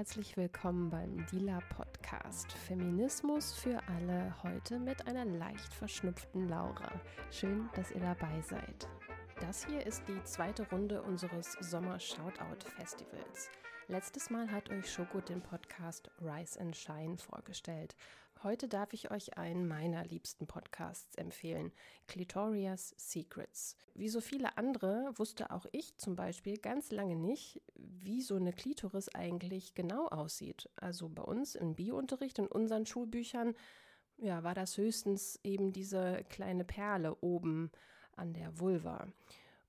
Herzlich willkommen beim Dila Podcast Feminismus für alle heute mit einer leicht verschnupften Laura. Schön, dass ihr dabei seid. Das hier ist die zweite Runde unseres Sommer-Shoutout-Festivals. Letztes Mal hat euch Schoko den Podcast Rise and Shine vorgestellt. Heute darf ich euch einen meiner liebsten Podcasts empfehlen, Clitoria's Secrets. Wie so viele andere wusste auch ich zum Beispiel ganz lange nicht, wie so eine Klitoris eigentlich genau aussieht. Also bei uns im Biounterricht in unseren Schulbüchern ja, war das höchstens eben diese kleine Perle oben an der Vulva.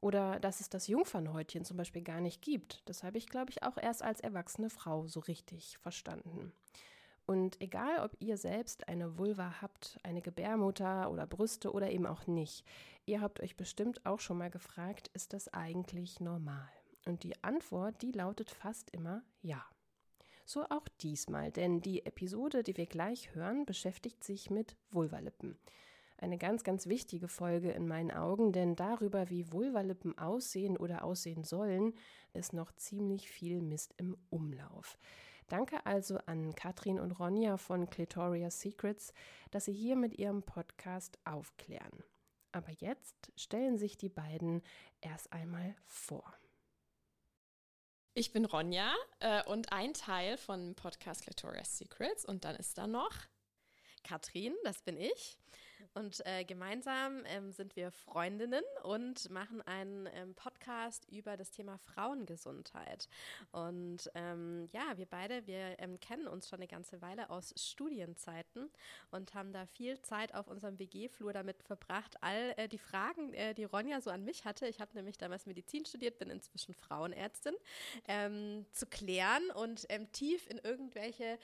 Oder dass es das Jungfernhäutchen zum Beispiel gar nicht gibt. Das habe ich, glaube ich, auch erst als erwachsene Frau so richtig verstanden. Und egal, ob ihr selbst eine Vulva habt, eine Gebärmutter oder Brüste oder eben auch nicht, ihr habt euch bestimmt auch schon mal gefragt, ist das eigentlich normal? Und die Antwort, die lautet fast immer ja. So auch diesmal, denn die Episode, die wir gleich hören, beschäftigt sich mit Vulvalippen eine ganz, ganz wichtige Folge in meinen Augen, denn darüber, wie Vulvalippen aussehen oder aussehen sollen, ist noch ziemlich viel Mist im Umlauf. Danke also an Katrin und Ronja von Clitoria Secrets, dass sie hier mit ihrem Podcast aufklären. Aber jetzt stellen sich die beiden erst einmal vor. Ich bin Ronja äh, und ein Teil von Podcast Clitoria Secrets und dann ist da noch Katrin, das bin ich. Und äh, gemeinsam ähm, sind wir Freundinnen und machen einen ähm, Podcast über das Thema Frauengesundheit. Und ähm, ja, wir beide, wir ähm, kennen uns schon eine ganze Weile aus Studienzeiten und haben da viel Zeit auf unserem WG-Flur damit verbracht, all äh, die Fragen, äh, die Ronja so an mich hatte, ich habe nämlich damals Medizin studiert, bin inzwischen Frauenärztin, ähm, zu klären und ähm, tief in irgendwelche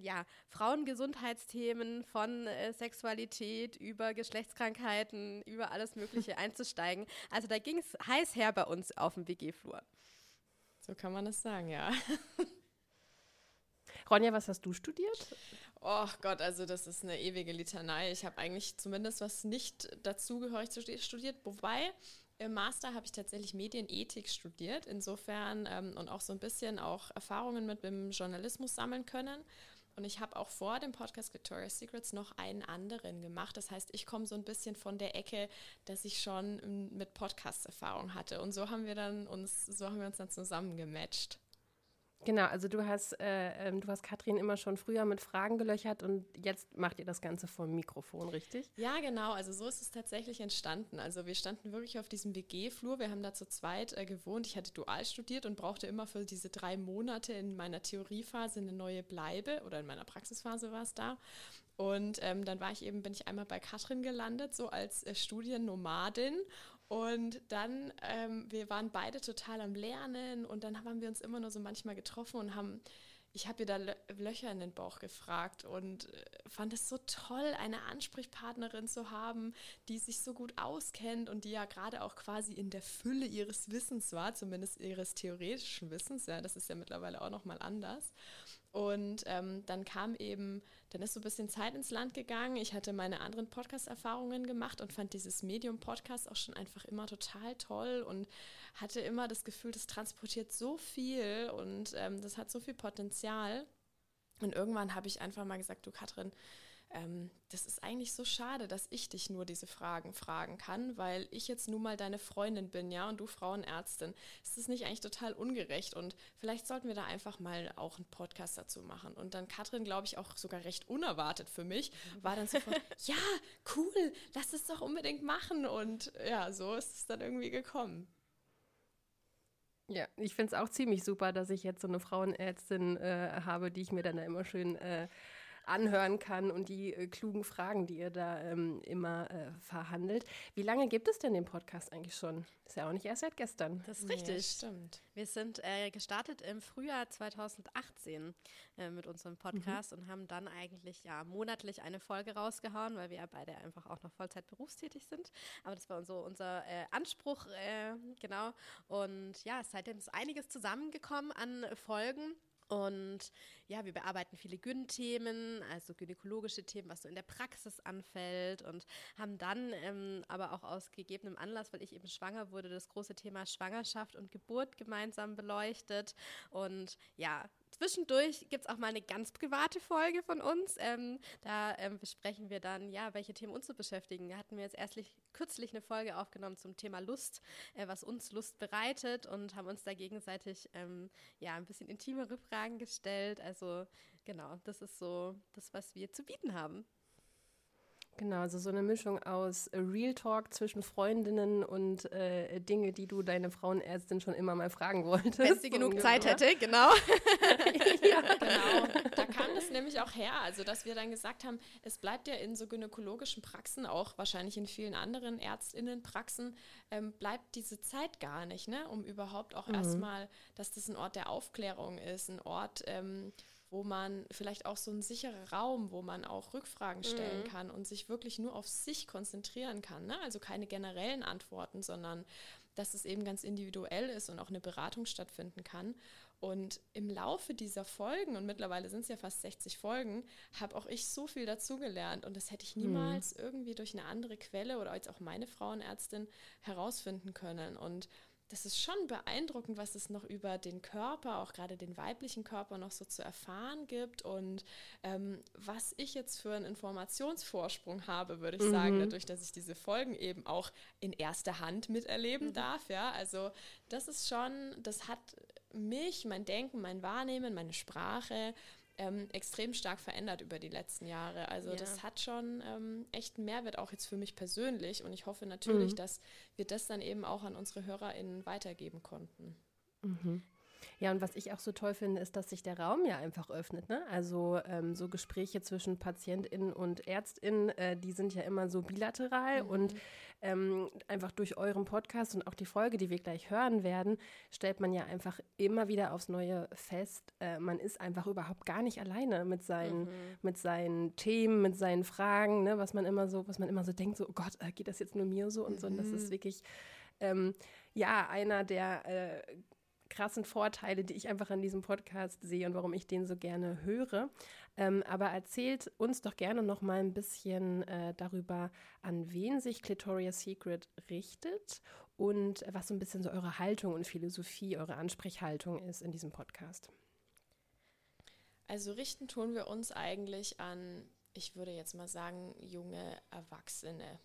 ja, Frauengesundheitsthemen Themen von äh, Sexualität über Geschlechtskrankheiten, über alles Mögliche einzusteigen. Also da ging es heiß her bei uns auf dem WG-Flur. So kann man es sagen, ja. Ronja, was hast du studiert? Oh Gott, also das ist eine ewige Litanei. Ich habe eigentlich zumindest was nicht dazugehörig studiert, wobei im Master habe ich tatsächlich Medienethik studiert, insofern ähm, und auch so ein bisschen auch Erfahrungen mit dem Journalismus sammeln können. Und ich habe auch vor dem Podcast Victoria's Secrets noch einen anderen gemacht. Das heißt, ich komme so ein bisschen von der Ecke, dass ich schon mit Podcast Erfahrung hatte. Und so haben wir dann uns, so haben wir uns dann zusammen gematcht. Genau, also du hast, äh, ähm, du hast Katrin immer schon früher mit Fragen gelöchert und jetzt macht ihr das Ganze vom Mikrofon, richtig? Ja, genau. Also so ist es tatsächlich entstanden. Also wir standen wirklich auf diesem WG-Flur. Wir haben da zu zweit äh, gewohnt. Ich hatte dual studiert und brauchte immer für diese drei Monate in meiner Theoriephase eine neue Bleibe oder in meiner Praxisphase war es da. Und ähm, dann war ich eben, bin ich einmal bei Katrin gelandet, so als äh, Studiennomadin. Und dann, ähm, wir waren beide total am Lernen und dann haben wir uns immer nur so manchmal getroffen und haben ich habe ihr da Löcher in den Bauch gefragt und äh, fand es so toll, eine Ansprechpartnerin zu haben, die sich so gut auskennt und die ja gerade auch quasi in der Fülle ihres Wissens war, zumindest ihres theoretischen Wissens. Ja, das ist ja mittlerweile auch nochmal anders. Und ähm, dann kam eben, dann ist so ein bisschen Zeit ins Land gegangen. Ich hatte meine anderen Podcast-Erfahrungen gemacht und fand dieses Medium-Podcast auch schon einfach immer total toll und hatte immer das Gefühl, das transportiert so viel und ähm, das hat so viel Potenzial. Und irgendwann habe ich einfach mal gesagt, du Katrin, ähm, das ist eigentlich so schade, dass ich dich nur diese Fragen fragen kann, weil ich jetzt nun mal deine Freundin bin, ja, und du Frauenärztin. Ist das nicht eigentlich total ungerecht? Und vielleicht sollten wir da einfach mal auch einen Podcast dazu machen. Und dann Katrin, glaube ich, auch sogar recht unerwartet für mich, war dann sofort, ja, cool, lass es doch unbedingt machen. Und ja, so ist es dann irgendwie gekommen. Ja, ich finde es auch ziemlich super, dass ich jetzt so eine Frauenärztin äh, habe, die ich mir dann da immer schön äh, anhören kann und die äh, klugen Fragen, die ihr da ähm, immer äh, verhandelt. Wie lange gibt es denn den Podcast eigentlich schon? Ist ja auch nicht erst seit gestern. Das ist richtig. Ja, stimmt. Wir sind äh, gestartet im Frühjahr 2018 äh, mit unserem Podcast mhm. und haben dann eigentlich ja monatlich eine Folge rausgehauen, weil wir ja beide einfach auch noch Vollzeit berufstätig sind. Aber das war so unser äh, Anspruch, äh, genau. Und ja, seitdem ist einiges zusammengekommen an Folgen. Und ja, wir bearbeiten viele Gyn-Themen, also gynäkologische Themen, was so in der Praxis anfällt und haben dann ähm, aber auch aus gegebenem Anlass, weil ich eben schwanger wurde, das große Thema Schwangerschaft und Geburt gemeinsam beleuchtet. Und ja, Zwischendurch gibt es auch mal eine ganz private Folge von uns. Ähm, da ähm, besprechen wir dann, ja, welche Themen uns so beschäftigen. Da hatten wir jetzt erstlich kürzlich eine Folge aufgenommen zum Thema Lust, äh, was uns Lust bereitet und haben uns da gegenseitig ähm, ja ein bisschen intimere Fragen gestellt. Also genau, das ist so das, was wir zu bieten haben. Genau, also so eine Mischung aus Real Talk zwischen Freundinnen und äh, Dinge, die du deine Frauenärztin schon immer mal fragen wolltest. Wenn sie genug Zeit hätte, genau. ja, genau. Da kam das nämlich auch her, also dass wir dann gesagt haben, es bleibt ja in so gynäkologischen Praxen, auch wahrscheinlich in vielen anderen Ärztinnenpraxen, ähm, bleibt diese Zeit gar nicht, ne? um überhaupt auch mhm. erstmal, dass das ein Ort der Aufklärung ist, ein Ort, ähm, wo man vielleicht auch so ein sicherer Raum, wo man auch Rückfragen stellen mhm. kann und sich wirklich nur auf sich konzentrieren kann. Ne? Also keine generellen Antworten, sondern dass es eben ganz individuell ist und auch eine Beratung stattfinden kann. Und im Laufe dieser Folgen, und mittlerweile sind es ja fast 60 Folgen, habe auch ich so viel dazugelernt. Und das hätte ich mhm. niemals mhm. irgendwie durch eine andere Quelle oder als auch meine Frauenärztin herausfinden können. Und das ist schon beeindruckend, was es noch über den Körper, auch gerade den weiblichen Körper, noch so zu erfahren gibt und ähm, was ich jetzt für einen Informationsvorsprung habe, würde ich mhm. sagen, dadurch, dass ich diese Folgen eben auch in erster Hand miterleben mhm. darf. Ja, also das ist schon, das hat mich, mein Denken, mein Wahrnehmen, meine Sprache ähm, extrem stark verändert über die letzten Jahre. Also ja. das hat schon ähm, echt einen Mehrwert auch jetzt für mich persönlich und ich hoffe natürlich, mhm. dass wir das dann eben auch an unsere HörerInnen weitergeben konnten. Mhm. Ja, und was ich auch so toll finde, ist, dass sich der Raum ja einfach öffnet. Ne? Also ähm, so Gespräche zwischen PatientInnen und ÄrztInnen, äh, die sind ja immer so bilateral mhm. und ähm, einfach durch euren Podcast und auch die Folge, die wir gleich hören werden, stellt man ja einfach immer wieder aufs Neue fest, äh, man ist einfach überhaupt gar nicht alleine mit seinen, mhm. mit seinen Themen, mit seinen Fragen, ne? was man immer so, was man immer so denkt, so, oh Gott, äh, geht das jetzt nur mir so und mhm. so. Und das ist mhm. wirklich ähm, ja einer der äh, krassen Vorteile, die ich einfach an diesem Podcast sehe und warum ich den so gerne höre. Ähm, aber erzählt uns doch gerne noch mal ein bisschen äh, darüber, an wen sich Clitoria's Secret richtet und was so ein bisschen so eure Haltung und Philosophie, eure Ansprechhaltung ist in diesem Podcast. Also richten tun wir uns eigentlich an, ich würde jetzt mal sagen, junge Erwachsene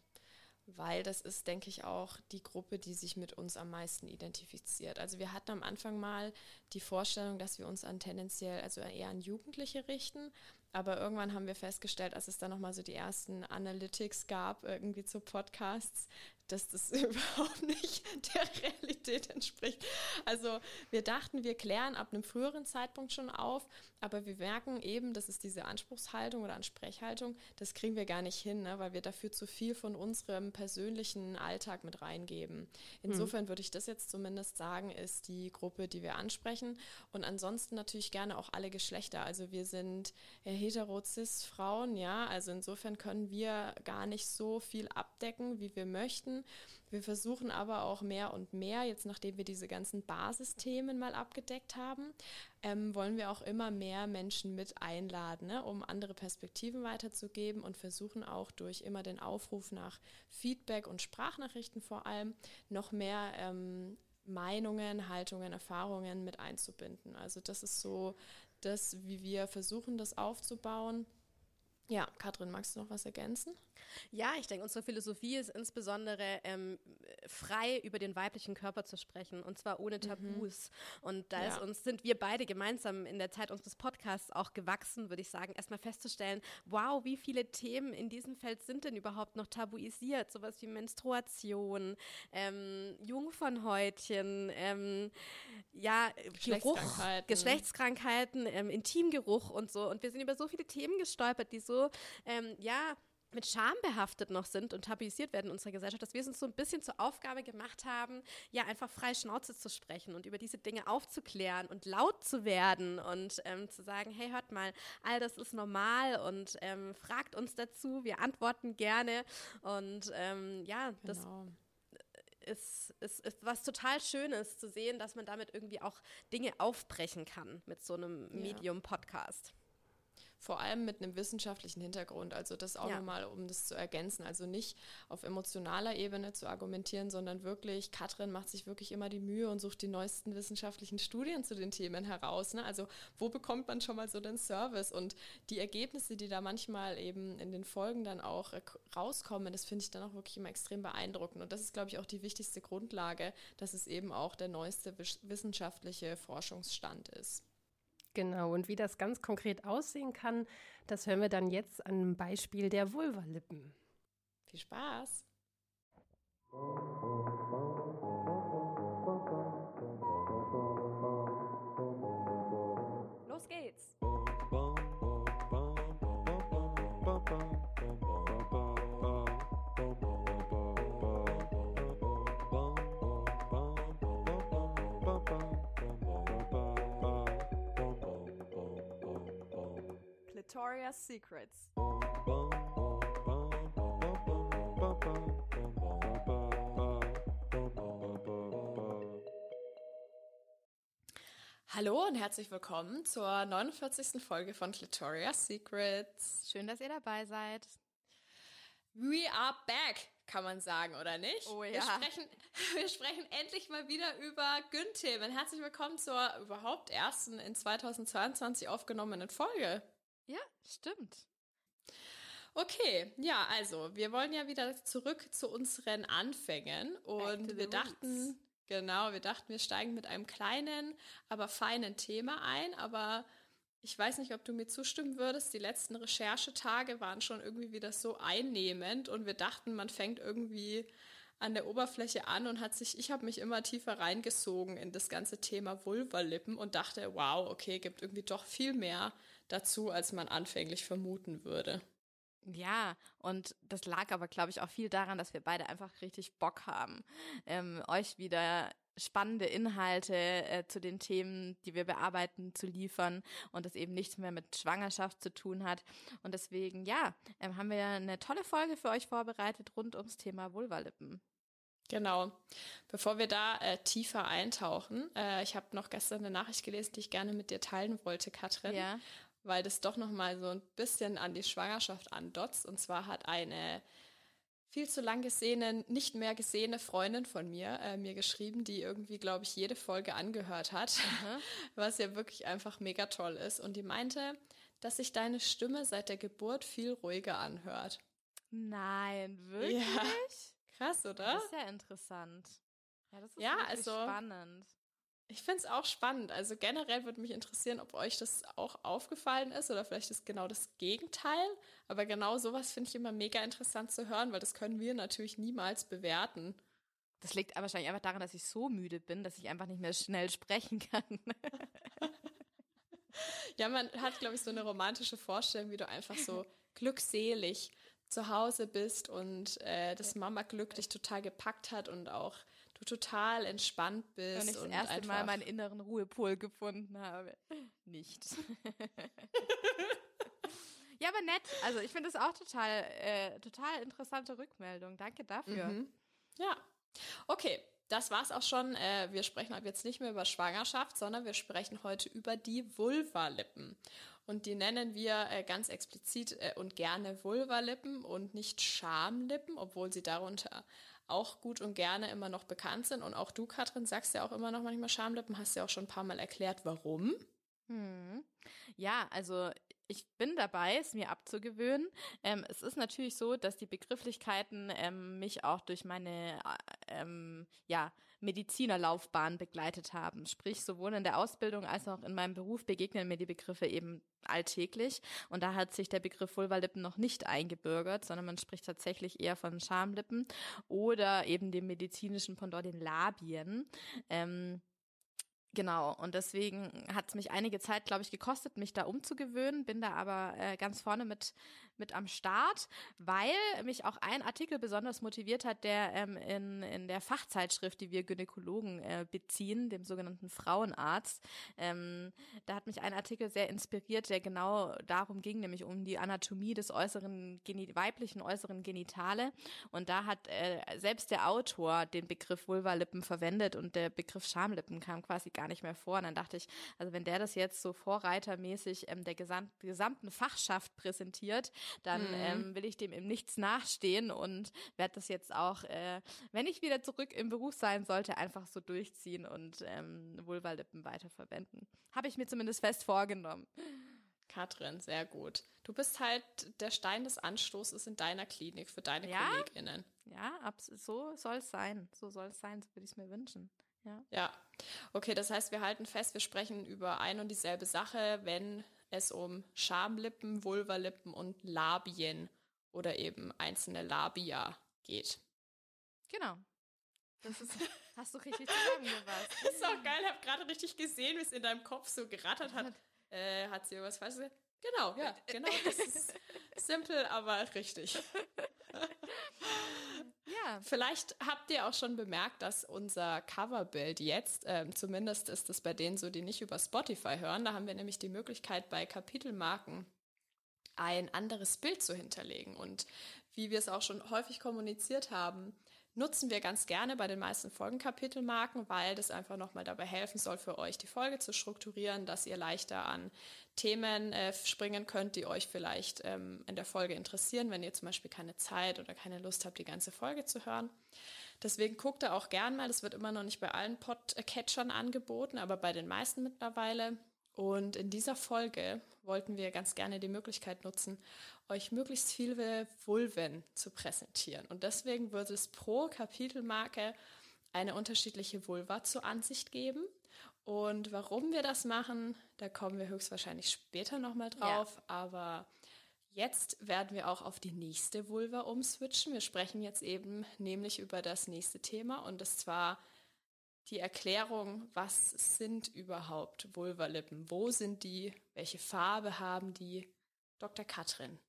weil das ist, denke ich, auch die Gruppe, die sich mit uns am meisten identifiziert. Also wir hatten am Anfang mal die Vorstellung, dass wir uns an tendenziell, also eher an Jugendliche richten, aber irgendwann haben wir festgestellt, als es dann nochmal so die ersten Analytics gab, irgendwie zu Podcasts, dass das überhaupt nicht der Realität entspricht. Also wir dachten, wir klären ab einem früheren Zeitpunkt schon auf, aber wir merken eben, das ist diese Anspruchshaltung oder Ansprechhaltung, das kriegen wir gar nicht hin, ne, weil wir dafür zu viel von unserem persönlichen Alltag mit reingeben. Insofern hm. würde ich das jetzt zumindest sagen, ist die Gruppe, die wir ansprechen. Und ansonsten natürlich gerne auch alle Geschlechter. Also wir sind hetero-cis-Frauen, ja, also insofern können wir gar nicht so viel abdecken, wie wir möchten. Wir versuchen aber auch mehr und mehr, jetzt nachdem wir diese ganzen Basisthemen mal abgedeckt haben, ähm, wollen wir auch immer mehr Menschen mit einladen, ne, um andere Perspektiven weiterzugeben und versuchen auch durch immer den Aufruf nach Feedback und Sprachnachrichten vor allem noch mehr ähm, Meinungen, Haltungen, Erfahrungen mit einzubinden. Also das ist so das, wie wir versuchen, das aufzubauen. Ja, Katrin, magst du noch was ergänzen? Ja, ich denke, unsere Philosophie ist insbesondere ähm, frei über den weiblichen Körper zu sprechen und zwar ohne Tabus. Mhm. Und da ja. uns, sind wir beide gemeinsam in der Zeit unseres Podcasts auch gewachsen, würde ich sagen, erstmal festzustellen, wow, wie viele Themen in diesem Feld sind denn überhaupt noch tabuisiert? Sowas wie Menstruation, ähm, Jungfernhäutchen, ähm, ja, Geschlechtskrankheiten, Geruch, Geschlechtskrankheiten ähm, Intimgeruch und so. Und wir sind über so viele Themen gestolpert, die so, ähm, ja, mit Scham behaftet noch sind und tabuisiert werden in unserer Gesellschaft, dass wir es uns so ein bisschen zur Aufgabe gemacht haben, ja, einfach frei Schnauze zu sprechen und über diese Dinge aufzuklären und laut zu werden und ähm, zu sagen, hey, hört mal, all das ist normal und ähm, fragt uns dazu, wir antworten gerne und ähm, ja, genau. das ist, ist, ist was total Schönes zu sehen, dass man damit irgendwie auch Dinge aufbrechen kann mit so einem ja. Medium-Podcast vor allem mit einem wissenschaftlichen Hintergrund. Also das auch ja. nochmal, um das zu ergänzen. Also nicht auf emotionaler Ebene zu argumentieren, sondern wirklich, Katrin macht sich wirklich immer die Mühe und sucht die neuesten wissenschaftlichen Studien zu den Themen heraus. Ne? Also wo bekommt man schon mal so den Service? Und die Ergebnisse, die da manchmal eben in den Folgen dann auch äh, rauskommen, das finde ich dann auch wirklich immer extrem beeindruckend. Und das ist, glaube ich, auch die wichtigste Grundlage, dass es eben auch der neueste wissenschaftliche Forschungsstand ist. Genau, und wie das ganz konkret aussehen kann, das hören wir dann jetzt an einem Beispiel der Vulvalippen. Viel Spaß! Victoria's Secrets. Hallo und herzlich willkommen zur 49. Folge von Clitoria's Secrets. Schön, dass ihr dabei seid. We are back, kann man sagen, oder nicht? Oh ja. Wir sprechen, wir sprechen endlich mal wieder über Gün-Themen. Herzlich willkommen zur überhaupt ersten in 2022 aufgenommenen Folge. Ja, stimmt. Okay, ja, also wir wollen ja wieder zurück zu unseren Anfängen und wir dachten, roots. genau, wir dachten, wir steigen mit einem kleinen, aber feinen Thema ein, aber ich weiß nicht, ob du mir zustimmen würdest. Die letzten Recherchetage waren schon irgendwie wieder so einnehmend und wir dachten, man fängt irgendwie an der Oberfläche an und hat sich, ich habe mich immer tiefer reingesogen in das ganze Thema Vulvalippen und dachte, wow, okay, gibt irgendwie doch viel mehr dazu, als man anfänglich vermuten würde. Ja, und das lag aber, glaube ich, auch viel daran, dass wir beide einfach richtig Bock haben, ähm, euch wieder spannende Inhalte äh, zu den Themen, die wir bearbeiten, zu liefern und das eben nichts mehr mit Schwangerschaft zu tun hat. Und deswegen, ja, ähm, haben wir eine tolle Folge für euch vorbereitet rund ums Thema Vulvalippen. Genau. Bevor wir da äh, tiefer eintauchen, äh, ich habe noch gestern eine Nachricht gelesen, die ich gerne mit dir teilen wollte, Katrin. Ja weil das doch noch mal so ein bisschen an die Schwangerschaft andotzt. Und zwar hat eine viel zu lang gesehene, nicht mehr gesehene Freundin von mir äh, mir geschrieben, die irgendwie, glaube ich, jede Folge angehört hat, mhm. was ja wirklich einfach mega toll ist. Und die meinte, dass sich deine Stimme seit der Geburt viel ruhiger anhört. Nein, wirklich? Ja. Krass, oder? Das ist ja interessant. Ja, das ist ja, also, spannend. Ich finde es auch spannend. Also generell würde mich interessieren, ob euch das auch aufgefallen ist oder vielleicht ist genau das Gegenteil. Aber genau sowas finde ich immer mega interessant zu hören, weil das können wir natürlich niemals bewerten. Das liegt aber wahrscheinlich einfach daran, dass ich so müde bin, dass ich einfach nicht mehr schnell sprechen kann. ja, man hat, glaube ich, so eine romantische Vorstellung, wie du einfach so glückselig zu Hause bist und äh, das Mama-Glück dich total gepackt hat und auch du total entspannt bist. Und ich das erste Mal meinen inneren Ruhepol gefunden habe. Nicht. ja, aber nett. Also ich finde es auch total, äh, total interessante Rückmeldung. Danke dafür. Mhm. Ja. Okay, das war's auch schon. Äh, wir sprechen ab jetzt nicht mehr über Schwangerschaft, sondern wir sprechen heute über die Vulvalippen. Und die nennen wir äh, ganz explizit äh, und gerne Vulvalippen und nicht Schamlippen, obwohl sie darunter auch gut und gerne immer noch bekannt sind. Und auch du, Katrin, sagst ja auch immer noch manchmal Schamlippen, hast ja auch schon ein paar Mal erklärt, warum. Hm. Ja, also ich bin dabei, es mir abzugewöhnen. Ähm, es ist natürlich so, dass die Begrifflichkeiten ähm, mich auch durch meine äh, ähm, ja, Medizinerlaufbahn begleitet haben. Sprich, sowohl in der Ausbildung als auch in meinem Beruf begegnen mir die Begriffe eben alltäglich. Und da hat sich der Begriff Vulvalippen noch nicht eingebürgert, sondern man spricht tatsächlich eher von Schamlippen oder eben dem medizinischen Pendant, den Labien. Ähm, Genau, und deswegen hat es mich einige Zeit, glaube ich, gekostet, mich da umzugewöhnen, bin da aber äh, ganz vorne mit mit am Start, weil mich auch ein Artikel besonders motiviert hat, der ähm, in, in der Fachzeitschrift, die wir Gynäkologen äh, beziehen, dem sogenannten Frauenarzt, ähm, da hat mich ein Artikel sehr inspiriert, der genau darum ging, nämlich um die Anatomie des äußeren weiblichen äußeren Genitale. Und da hat äh, selbst der Autor den Begriff Vulvalippen verwendet und der Begriff Schamlippen kam quasi gar nicht mehr vor. Und dann dachte ich, also wenn der das jetzt so vorreitermäßig ähm, der gesam gesamten Fachschaft präsentiert, dann mhm. ähm, will ich dem im Nichts nachstehen und werde das jetzt auch, äh, wenn ich wieder zurück im Beruf sein sollte, einfach so durchziehen und ähm, Vulvalippen weiterverwenden. Habe ich mir zumindest fest vorgenommen. Katrin, sehr gut. Du bist halt der Stein des Anstoßes in deiner Klinik für deine ja? KollegInnen. Ja, so soll es sein. So soll es sein, so würde ich es mir wünschen. Ja. ja. Okay, das heißt, wir halten fest, wir sprechen über ein und dieselbe Sache, wenn es um Schamlippen, Vulvalippen und Labien oder eben einzelne Labia geht. Genau. Das ist, hast du richtig zusammengefasst. das ist auch geil, ich habe gerade richtig gesehen, wie es in deinem Kopf so gerattert hat. Äh, hat sie irgendwas falsch gesagt? Genau, ja, genau. Das ist simpel, aber richtig. Ja. Vielleicht habt ihr auch schon bemerkt, dass unser Coverbild jetzt, ähm, zumindest ist es bei denen so, die nicht über Spotify hören, da haben wir nämlich die Möglichkeit, bei Kapitelmarken ein anderes Bild zu hinterlegen. Und wie wir es auch schon häufig kommuniziert haben, nutzen wir ganz gerne bei den meisten Folgenkapitelmarken, weil das einfach nochmal dabei helfen soll, für euch die Folge zu strukturieren, dass ihr leichter an Themen äh, springen könnt, die euch vielleicht ähm, in der Folge interessieren, wenn ihr zum Beispiel keine Zeit oder keine Lust habt, die ganze Folge zu hören. Deswegen guckt da auch gern mal. Das wird immer noch nicht bei allen Podcatchern angeboten, aber bei den meisten mittlerweile. Und in dieser Folge wollten wir ganz gerne die Möglichkeit nutzen, euch möglichst viele Vulven zu präsentieren. Und deswegen wird es pro Kapitelmarke eine unterschiedliche Vulva zur Ansicht geben. Und warum wir das machen, da kommen wir höchstwahrscheinlich später nochmal drauf. Ja. Aber jetzt werden wir auch auf die nächste Vulva umswitchen. Wir sprechen jetzt eben nämlich über das nächste Thema und das zwar die Erklärung, was sind überhaupt Vulvalippen? Wo sind die? Welche Farbe haben die? Dr. Katrin.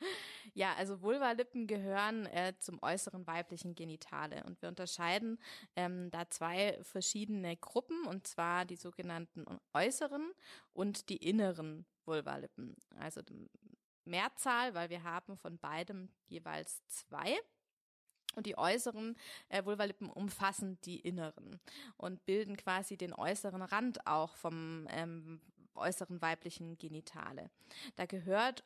Ja, also Vulvalippen gehören äh, zum äußeren weiblichen Genitale und wir unterscheiden ähm, da zwei verschiedene Gruppen und zwar die sogenannten äußeren und die inneren Vulvalippen. Also Mehrzahl, weil wir haben von beidem jeweils zwei. Und die äußeren äh, Vulvalippen umfassen die inneren und bilden quasi den äußeren Rand auch vom ähm, äußeren weiblichen Genitale. Da gehört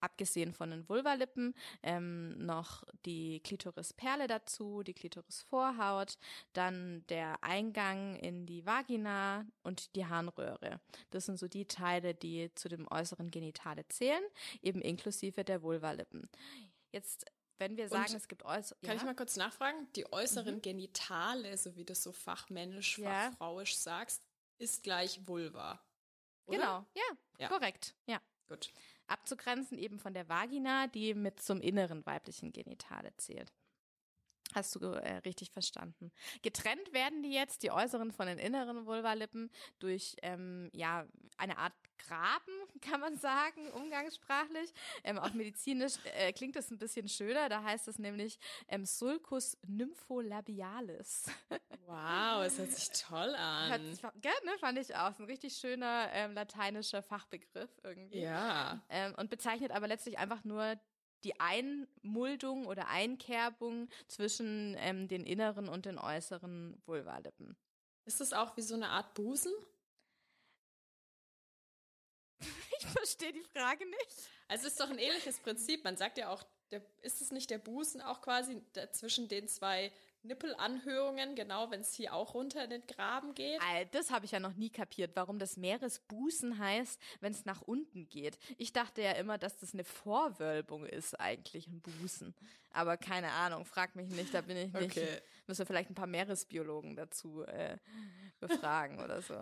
abgesehen von den Vulvalippen ähm, noch die Klitorisperle dazu, die Klitorisvorhaut, dann der Eingang in die Vagina und die Harnröhre. Das sind so die Teile, die zu dem äußeren Genitale zählen, eben inklusive der Vulvalippen. Jetzt wenn wir sagen, und es gibt äußere. Kann ja? ich mal kurz nachfragen? Die äußeren mhm. Genitale, so wie du so fachmännisch, ja. fachfrauisch sagst, ist gleich Vulva. Oder? Genau, ja, ja, korrekt. Ja. Gut. Abzugrenzen eben von der Vagina, die mit zum inneren weiblichen Genitale zählt. Hast du äh, richtig verstanden. Getrennt werden die jetzt, die äußeren von den inneren Vulvalippen, durch ähm, ja eine Art Graben, kann man sagen, umgangssprachlich. Ähm, auch medizinisch äh, klingt das ein bisschen schöner. Da heißt es nämlich ähm, Sulcus nympholabialis. Wow, es hört sich toll an. Hört sich, gell, ne, fand ich auch. Ein richtig schöner ähm, lateinischer Fachbegriff irgendwie. Ja. Ähm, und bezeichnet aber letztlich einfach nur die Einmuldung oder Einkerbung zwischen ähm, den inneren und den äußeren Vulvalippen. Ist das auch wie so eine Art Busen? Verstehe die Frage nicht. Also es ist doch ein ähnliches Prinzip. Man sagt ja auch, der, ist es nicht der Busen auch quasi zwischen den zwei Nippelanhörungen, genau, wenn es hier auch runter in den Graben geht. All, das habe ich ja noch nie kapiert, warum das Meeresbusen heißt, wenn es nach unten geht. Ich dachte ja immer, dass das eine Vorwölbung ist, eigentlich ein Busen. Aber keine Ahnung, frag mich nicht, da bin ich nicht. Okay. Müssen wir vielleicht ein paar Meeresbiologen dazu äh, befragen oder so.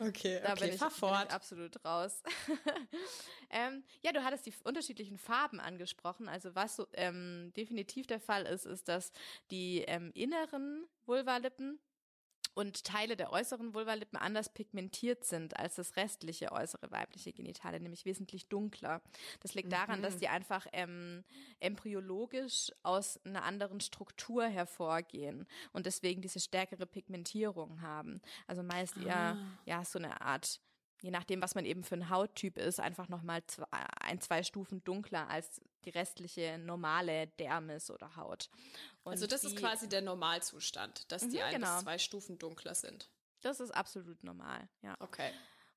Okay, Da okay, bin, ich, bin ich absolut raus. ähm, ja, du hattest die unterschiedlichen Farben angesprochen. Also was so, ähm, definitiv der Fall ist, ist, dass die ähm, inneren Vulvalippen und Teile der äußeren Vulvalippen anders pigmentiert sind als das restliche äußere weibliche Genitale, nämlich wesentlich dunkler. Das liegt daran, dass die einfach ähm, embryologisch aus einer anderen Struktur hervorgehen und deswegen diese stärkere Pigmentierung haben. Also meist eher ja so eine Art je nachdem, was man eben für ein Hauttyp ist, einfach nochmal ein, zwei Stufen dunkler als die restliche normale Dermis oder Haut. Und Also das die, ist quasi der Normalzustand, dass die Mhm, ein genau. bis zwei Stufen dunkler sind. Das ist absolut normal, ja. Okay.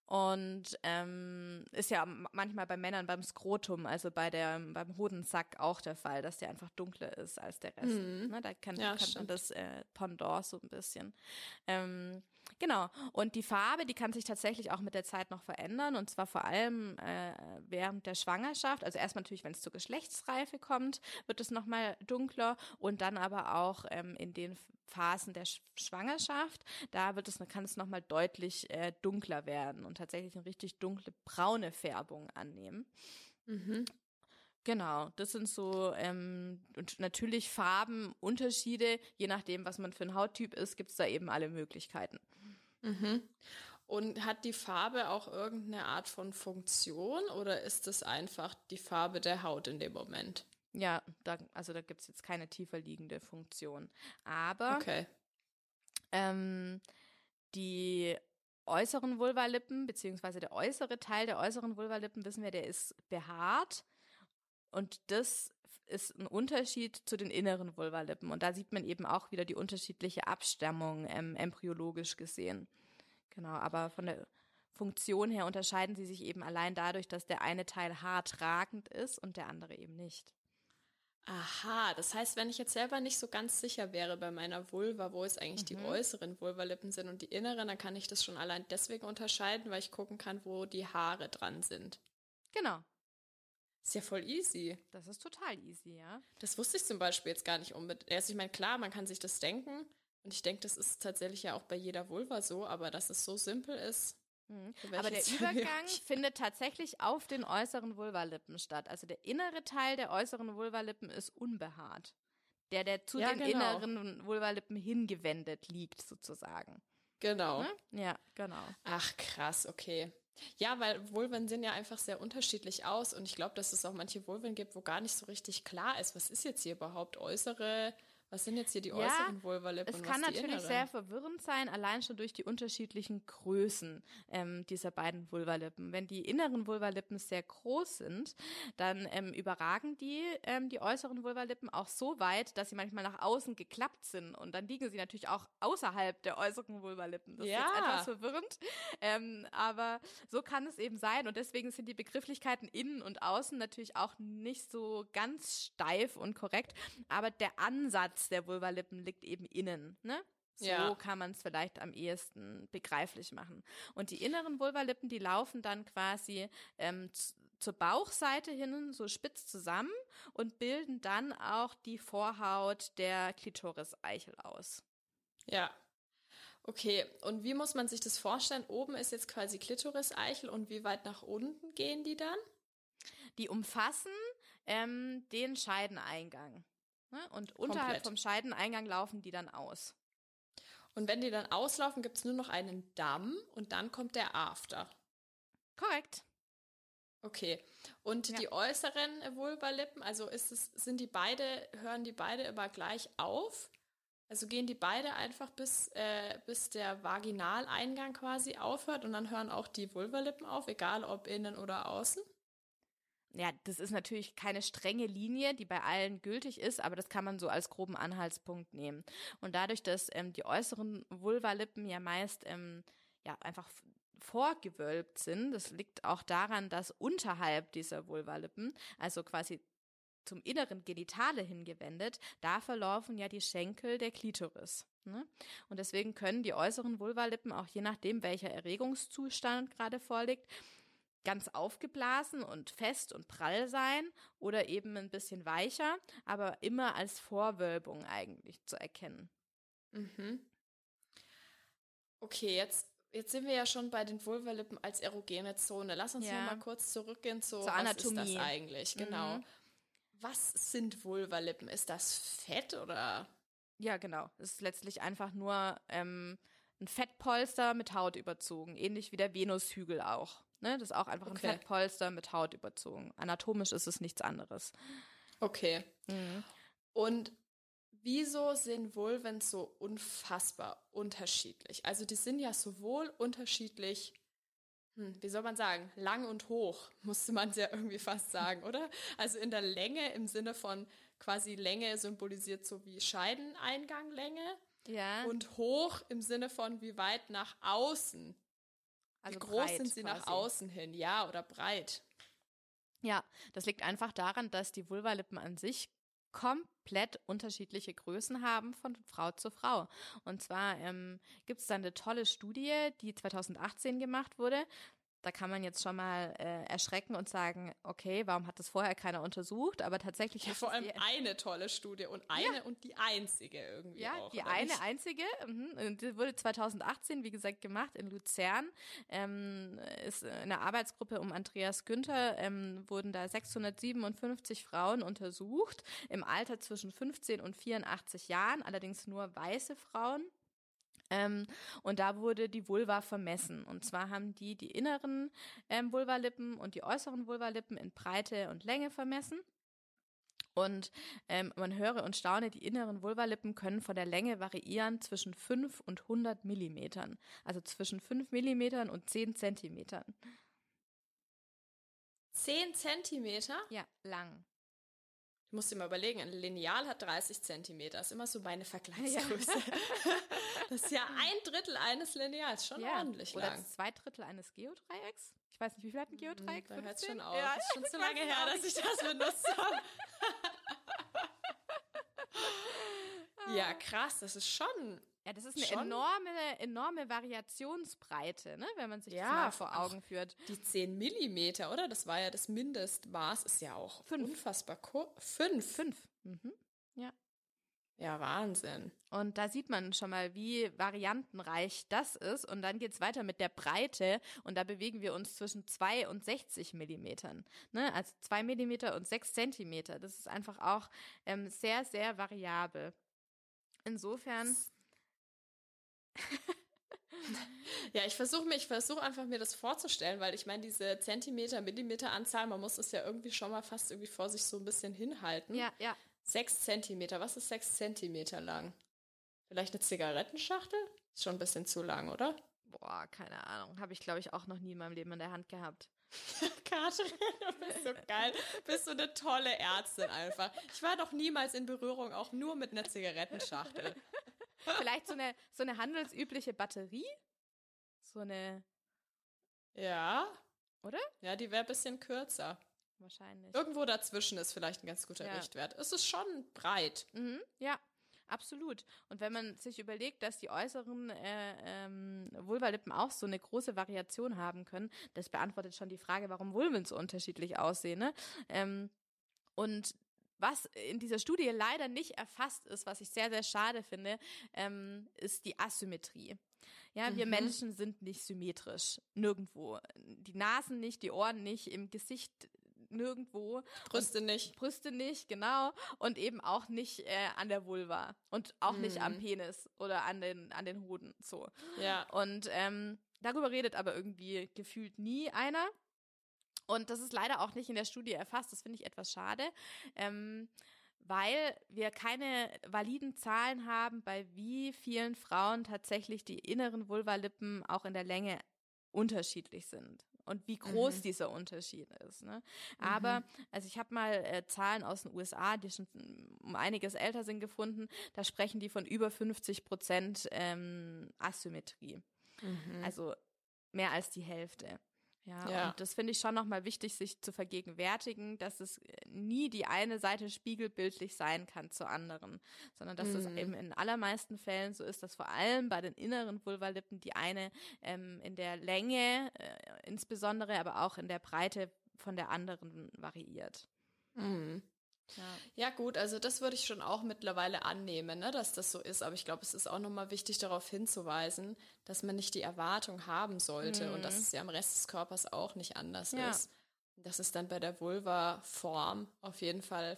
Und ähm, ist ja manchmal bei Männern beim Skrotum, also bei der, beim Hodensack auch der Fall, dass der einfach dunkler ist als der Rest. Ne, da kann, Ja, kann man das äh, Pendant so ein bisschen. Ähm, genau. Und die Farbe, die kann sich tatsächlich auch mit der Zeit noch verändern. Und zwar vor allem äh, während der Schwangerschaft. Also erstmal natürlich, wenn es zur Geschlechtsreife kommt, wird es nochmal dunkler. Und dann aber auch ähm, in den Phasen der Sch Schwangerschaft, da wird es, kann es nochmal deutlich äh, dunkler werden und tatsächlich eine richtig dunkle braune Färbung annehmen. Genau, das sind so ähm, und natürlich Farbenunterschiede, je nachdem, was man für ein Hauttyp ist, gibt es da eben alle Möglichkeiten. Und hat die Farbe auch irgendeine Art von Funktion oder ist es einfach die Farbe der Haut in dem Moment? Ja, da, also da gibt es jetzt keine tiefer liegende Funktion. Aber Okay. ähm, die äußeren Vulvalippen, beziehungsweise der äußere Teil der äußeren Vulvalippen, wissen wir, der ist behaart. Und das ist ein Unterschied zu den inneren Vulvalippen. Und da sieht man eben auch wieder die unterschiedliche Abstammung ähm, embryologisch gesehen. Genau, aber von der Funktion her unterscheiden sie sich eben allein dadurch, dass der eine Teil hart ragend ist und der andere eben nicht. Aha, das heißt, wenn ich jetzt selber nicht so ganz sicher wäre bei meiner Vulva, wo es eigentlich die äußeren Vulvalippen sind und die inneren, dann kann ich das schon allein deswegen unterscheiden, weil ich gucken kann, wo die Haare dran sind. Genau, Ist ja voll easy. das ist total easy, ja. Das wusste ich zum Beispiel jetzt gar nicht unbedingt. Also ich meine, klar, man kann sich das denken. Und ich denke, das ist tatsächlich ja auch bei jeder Vulva so, aber dass es so simpel ist. wär Aber der Übergang findet tatsächlich auf den äußeren Vulvalippen statt. Also der innere Teil der äußeren Vulvalippen ist unbehaart. Der, der zu Ja, den genau. inneren Vulvalippen hingewendet liegt, sozusagen. Genau. Ne? Ja, genau. Ach, krass, okay. Ja, weil Vulven sehen ja einfach sehr unterschiedlich aus und ich glaube, dass es auch manche Vulven gibt, wo gar nicht so richtig klar ist, was ist jetzt hier überhaupt äußere, was sind jetzt hier die Ja, äußeren Vulvalippen Es kann natürlich inneren? sehr verwirrend sein, allein schon durch die unterschiedlichen Größen ähm, dieser beiden Vulvalippen. Wenn die inneren Vulvalippen sehr groß sind, dann ähm, überragen die ähm, die äußeren Vulvalippen auch so weit, dass sie manchmal nach außen geklappt sind und dann liegen sie natürlich auch außerhalb der äußeren Vulvalippen. Das ist Ja. jetzt etwas verwirrend, ähm, aber so kann es eben sein und deswegen sind die Begrifflichkeiten innen und außen natürlich auch nicht so ganz steif und korrekt, aber der Ansatz der Vulvalippen liegt eben innen, ne? So Ja. kann man es vielleicht am ehesten begreiflich machen. Und die inneren Vulvalippen, die laufen dann quasi ähm, zur Bauchseite hin so spitz zusammen und bilden dann auch die Vorhaut der Klitoris-Eichel aus. Ja. Okay, und wie muss man sich das vorstellen? Oben ist jetzt quasi Klitoris-Eichel und wie weit nach unten gehen die dann? Die umfassen ähm, den Scheideneingang. Ne? Und unterhalb Komplett. vom Scheideneingang laufen die dann aus. Und wenn die dann auslaufen, gibt es nur noch einen Damm und dann kommt der After. Korrekt. Okay. Und Ja. die äußeren Vulvalippen, also ist es, sind die beide, hören die beide immer gleich auf? Also gehen die beide einfach bis, äh, bis der Vaginaleingang quasi aufhört und dann hören auch die Vulvalippen auf, egal ob innen oder außen? Ja, das ist natürlich keine strenge Linie, die bei allen gültig ist, aber das kann man so als groben Anhaltspunkt nehmen. Und dadurch, dass ähm, die äußeren Vulvalippen ja meist ähm, ja einfach vorgewölbt sind, das liegt auch daran, dass unterhalb dieser Vulvalippen, also quasi zum inneren Genitale hingewendet, da verlaufen ja die Schenkel der Klitoris. Ne? Und deswegen können die äußeren Vulvalippen auch je nachdem, welcher Erregungszustand gerade vorliegt, ganz aufgeblasen und fest und prall sein oder eben ein bisschen weicher, aber immer als Vorwölbung eigentlich zu erkennen. Mhm. Okay, jetzt, jetzt sind wir ja schon bei den Vulvalippen als erogene Zone. Lass uns Ja. noch mal kurz zurückgehen zu, Zur was Anatomie. ist das eigentlich? Genau. Mhm. Was sind Vulvalippen? Ist das Fett oder? Ja, genau. Es ist letztlich einfach nur ähm, ein Fettpolster mit Haut überzogen, ähnlich wie der Venushügel auch. Ne? Das ist auch einfach Okay. ein Fettpolster mit Haut überzogen. Anatomisch ist es nichts anderes. Okay. Mhm. Und wieso sind Vulven so unfassbar unterschiedlich? Also die sind ja sowohl unterschiedlich, hm, wie soll man sagen, lang und hoch, musste man ja irgendwie fast sagen, oder? Also in der Länge im Sinne von quasi Länge symbolisiert so wie Scheideneinganglänge Ja, und hoch im Sinne von wie weit nach außen. also wie groß sind sie nach quasi. außen hin? Ja, oder breit? Ja, das liegt einfach daran, dass die Vulvalippen an sich komplett unterschiedliche Größen haben von Frau zu Frau. Und zwar ähm, gibt es da eine tolle Studie, die 2018 gemacht wurde. Da kann man jetzt schon mal äh, erschrecken und sagen, okay, warum hat das vorher keiner untersucht? Aber tatsächlich Ja, ist vor allem eine tolle Studie und eine und die einzige irgendwie Ja, auch. die eine nicht? einzige, mhm, und die wurde 2018, wie gesagt, gemacht in Luzern. Ähm, ist in einer Arbeitsgruppe um Andreas Günther ähm, wurden da 657 Frauen untersucht, im Alter zwischen 15 und 84 Jahren, allerdings nur weiße Frauen. Ähm, und da wurde die Vulva vermessen. Und zwar haben die die inneren ähm, Vulvalippen und die äußeren Vulvalippen in Breite und Länge vermessen. Und ähm, man höre und staune, die inneren Vulvalippen können von der Länge variieren zwischen 5 und 100 Millimetern. Also zwischen 5 Millimetern und 10 Zentimetern. Zehn Zentimeter? Ja, lang. Ich muss dir mal überlegen, ein Lineal hat 30 Zentimeter. Ist immer so meine Vergleichsgröße. das ist ja ein Drittel eines Lineals. Schon ja. ordentlich Oder lang. zwei Drittel eines Geodreiecks. Ich weiß nicht, wie viel hat ein Geodreieck? Da hört 15? schon auf. Ja, das ist schon zu lange her, dass ich das benutzt habe. ja, krass. Das ist schon. Ja, das ist eine Schon? enorme, enorme Variationsbreite, ne? wenn man sich Ja, das mal vor Augen führt. Die 10 Millimeter, oder? Das war ja das Mindestmaß. Ist ja auch Fünf. unfassbar kurz. Fünf. Fünf. Mhm. Ja, Wahnsinn. Und da sieht man schon mal, wie variantenreich das ist. Und dann geht's weiter mit der Breite. Und da bewegen wir uns zwischen 2 und 60 Millimetern. Ne? Also 2 Millimeter und 6 Zentimeter. Das ist einfach auch ähm, sehr, sehr variabel. Insofern, Ja, ich versuche mir, ich versuche einfach mir das vorzustellen, weil ich meine, diese Zentimeter, Millimeter Anzahl, man muss es ja irgendwie schon mal fast irgendwie vor sich so ein bisschen hinhalten. ja, ja. Sechs Zentimeter, was ist sechs Zentimeter lang? Vielleicht eine Zigarettenschachtel? Ist schon ein bisschen zu lang, oder? Boah, keine Ahnung. Habe ich, glaube ich, auch noch nie in meinem Leben in der Hand gehabt. Katrin, du bist so geil. Bist du eine tolle Ärztin einfach. Ich war noch niemals in Berührung, auch nur mit einer Zigarettenschachtel. Vielleicht so eine, so eine handelsübliche Batterie? So eine, Ja. Oder? Ja, die wäre ein bisschen kürzer. wahrscheinlich. Irgendwo dazwischen ist vielleicht ein ganz guter Ja. Richtwert. Es ist schon breit. Mhm, ja, absolut. Und wenn man sich überlegt, dass die äußeren äh, ähm, Vulvalippen auch so eine große Variation haben können, das beantwortet schon die Frage, warum Vulven so unterschiedlich aussehen. Ne? Ähm, und was in dieser Studie leider nicht erfasst ist, was ich sehr, sehr schade finde, ähm, ist die Asymmetrie. Ja, wir Mhm. Menschen sind nicht symmetrisch. Nirgendwo. Die Nasen nicht, die Ohren nicht, im Gesicht nirgendwo. Brüste nicht. Brüste nicht, genau. Und eben auch nicht äh, an der Vulva. Und auch nicht am Mhm. Penis oder an den, an den Hoden. So. Ja. Und ähm, darüber redet aber irgendwie gefühlt nie einer. Und das ist leider auch nicht in der Studie erfasst. Das finde ich etwas schade. Ähm, weil wir keine validen Zahlen haben, bei wie vielen Frauen tatsächlich die inneren Vulvalippen auch in der Länge unterschiedlich sind und wie groß Mhm. dieser Unterschied ist. Ne? Aber, also ich habe mal äh, Zahlen aus den USA, die schon um einiges älter sind, gefunden. Da sprechen die von über 50 Prozent ähm, Asymmetrie. Mhm. Also mehr als die Hälfte. Ja, Ja. und das finde ich schon nochmal wichtig, sich zu vergegenwärtigen, dass es äh, nie die eine Seite spiegelbildlich sein kann zur anderen, sondern dass es Mhm. eben in allermeisten Fällen so ist, dass vor allem bei den inneren Vulvalippen die eine ähm, in der Länge äh, insbesondere, aber auch in der Breite von der anderen variiert. Mhm. Ja. Ja gut, also das würde ich schon auch mittlerweile annehmen, ne, dass das so ist. Aber ich glaube, es ist auch nochmal wichtig darauf hinzuweisen, dass man nicht die Erwartung haben sollte und dass es ja am Rest des Körpers auch nicht anders Ja. ist. Dass es dann bei der Vulva-Form auf jeden Fall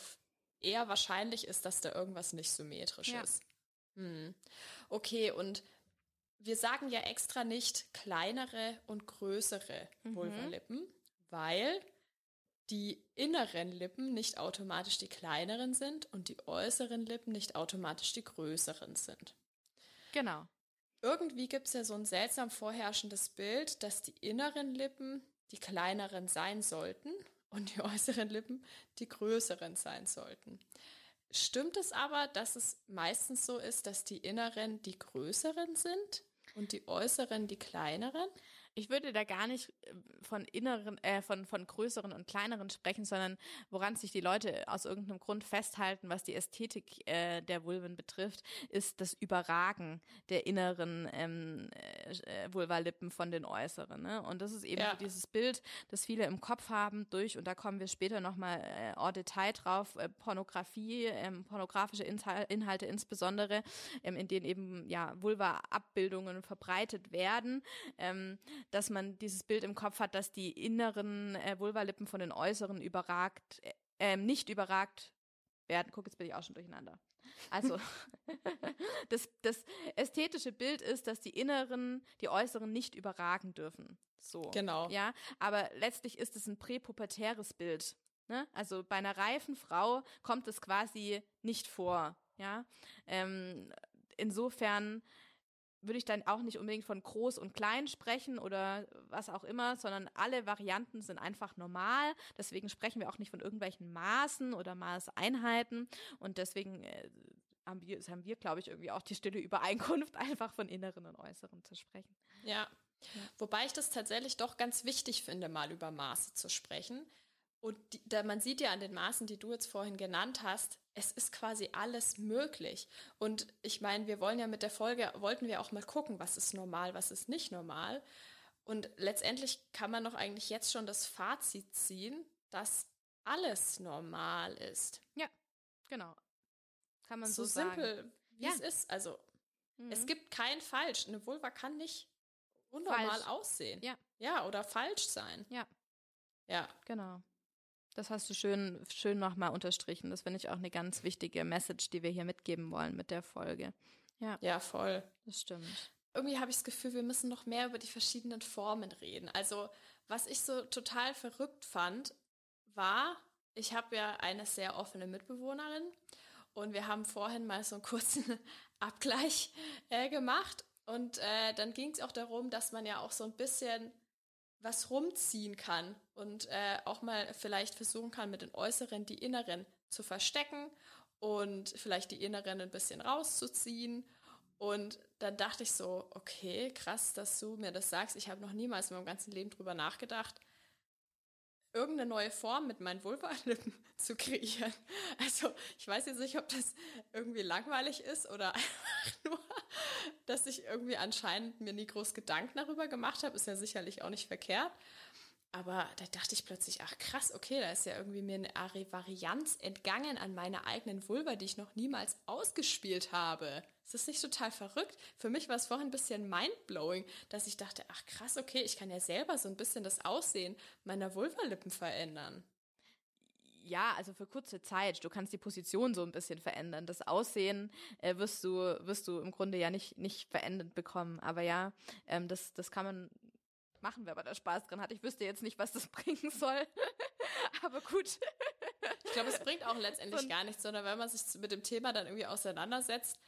eher wahrscheinlich ist, dass da irgendwas nicht symmetrisch Ja. ist. Hm. Okay, und wir sagen ja extra nicht kleinere und größere Mhm. Vulvalippen, weil die inneren Lippen nicht automatisch die kleineren sind und die äußeren Lippen nicht automatisch die größeren sind. Genau. Irgendwie gibt es ja so ein seltsam vorherrschendes Bild, dass die inneren Lippen die kleineren sein sollten und die äußeren Lippen die größeren sein sollten. Stimmt es aber, dass es meistens so ist, dass die inneren die größeren sind und die äußeren die kleineren? Ich würde da gar nicht äh, von inneren, äh, von, von größeren und kleineren sprechen, sondern woran sich die Leute aus irgendeinem Grund festhalten, was die Ästhetik äh, der Vulven betrifft, ist das Überragen der inneren ähm, äh, Vulvalippen von den äußeren. Ne? Und das ist eben Ja. dieses Bild, das viele im Kopf haben durch, und da kommen wir später nochmal äh, en Detail drauf, äh, Pornografie, ähm, pornografische Inhal Inhalte insbesondere, ähm, in denen eben ja Vulva-Abbildungen verbreitet werden. Ähm, dass man dieses Bild im Kopf hat, dass die inneren äh, Vulvalippen von den äußeren überragt, äh, ähm, nicht überragt werden. Guck, jetzt bin ich auch schon durcheinander. Also, das, das ästhetische Bild ist, dass die inneren, die äußeren nicht überragen dürfen. So. Genau. Ja, aber letztlich ist es ein präpubertäres Bild. Ne? Also bei einer reifen Frau kommt es quasi nicht vor. Ja, ähm, insofern würde ich dann auch nicht unbedingt von groß und klein sprechen oder was auch immer, sondern alle Varianten sind einfach normal. Deswegen sprechen wir auch nicht von irgendwelchen Maßen oder Maßeinheiten und deswegen äh, haben wir, haben wir, glaube ich, irgendwie auch die stille Übereinkunft, einfach von inneren und äußeren zu sprechen. Ja. Wobei ich das tatsächlich doch ganz wichtig finde, mal über Maße zu sprechen. Und die, da, man sieht ja an den Maßen, die du jetzt vorhin genannt hast, es ist quasi alles möglich. Und ich meine, wir wollen ja mit der Folge, wollten wir auch mal gucken, was ist normal, was ist nicht normal. Und letztendlich kann man doch eigentlich jetzt schon das Fazit ziehen, dass alles normal ist. Genau. Kann man so so, sagen. simpel, wie Ja. es ist. Also Mhm. es gibt kein Falsch. Eine Vulva kann nicht unnormal Falsch. aussehen. Ja. Ja, oder falsch sein. Ja. Ja. Genau. Das hast du schön, schön nochmal unterstrichen. Das finde ich auch eine ganz wichtige Message, die wir hier mitgeben wollen mit der Folge. Ja, voll. Das stimmt. Irgendwie habe ich das Gefühl, wir müssen noch mehr über die verschiedenen Formen reden. Also, was ich so total verrückt fand, war, ich habe ja eine sehr offene Mitbewohnerin und wir haben vorhin mal so einen kurzen Abgleich äh, gemacht. Und äh, dann ging es auch darum, dass man ja auch so ein bisschen was rumziehen kann und äh, auch mal vielleicht versuchen kann, mit den Äußeren die Inneren zu verstecken und vielleicht die Inneren ein bisschen rauszuziehen. Und dann dachte ich so, okay, krass, dass du mir das sagst. Ich habe noch niemals in meinem ganzen Leben drüber nachgedacht, irgendeine neue Form mit meinen Vulvalippen zu kreieren. Also ich weiß jetzt nicht, ob das irgendwie langweilig ist oder einfach nur, dass ich irgendwie anscheinend mir nie groß Gedanken darüber gemacht habe. Ist ja sicherlich auch nicht verkehrt. Aber da dachte ich plötzlich, ach krass, okay, da ist ja irgendwie mir eine Ari- Varianz entgangen an meiner eigenen Vulva, die ich noch niemals ausgespielt habe. Ist das nicht total verrückt? Für mich war es vorhin ein bisschen mindblowing, dass ich dachte, ach krass, okay, ich kann ja selber so ein bisschen das Aussehen meiner Vulvalippen verändern. Ja, also für kurze Zeit. Du kannst die Position so ein bisschen verändern. Das Aussehen äh, wirst du wirst du im Grunde ja nicht nicht verändert bekommen. Aber ja, ähm, das das kann man machen, wer aber da Spaß dran hat. Ich wüsste jetzt nicht, was das bringen soll. aber gut. Ich glaube, es bringt auch letztendlich ein- gar nichts, sondern wenn man sich mit dem Thema dann irgendwie auseinandersetzt,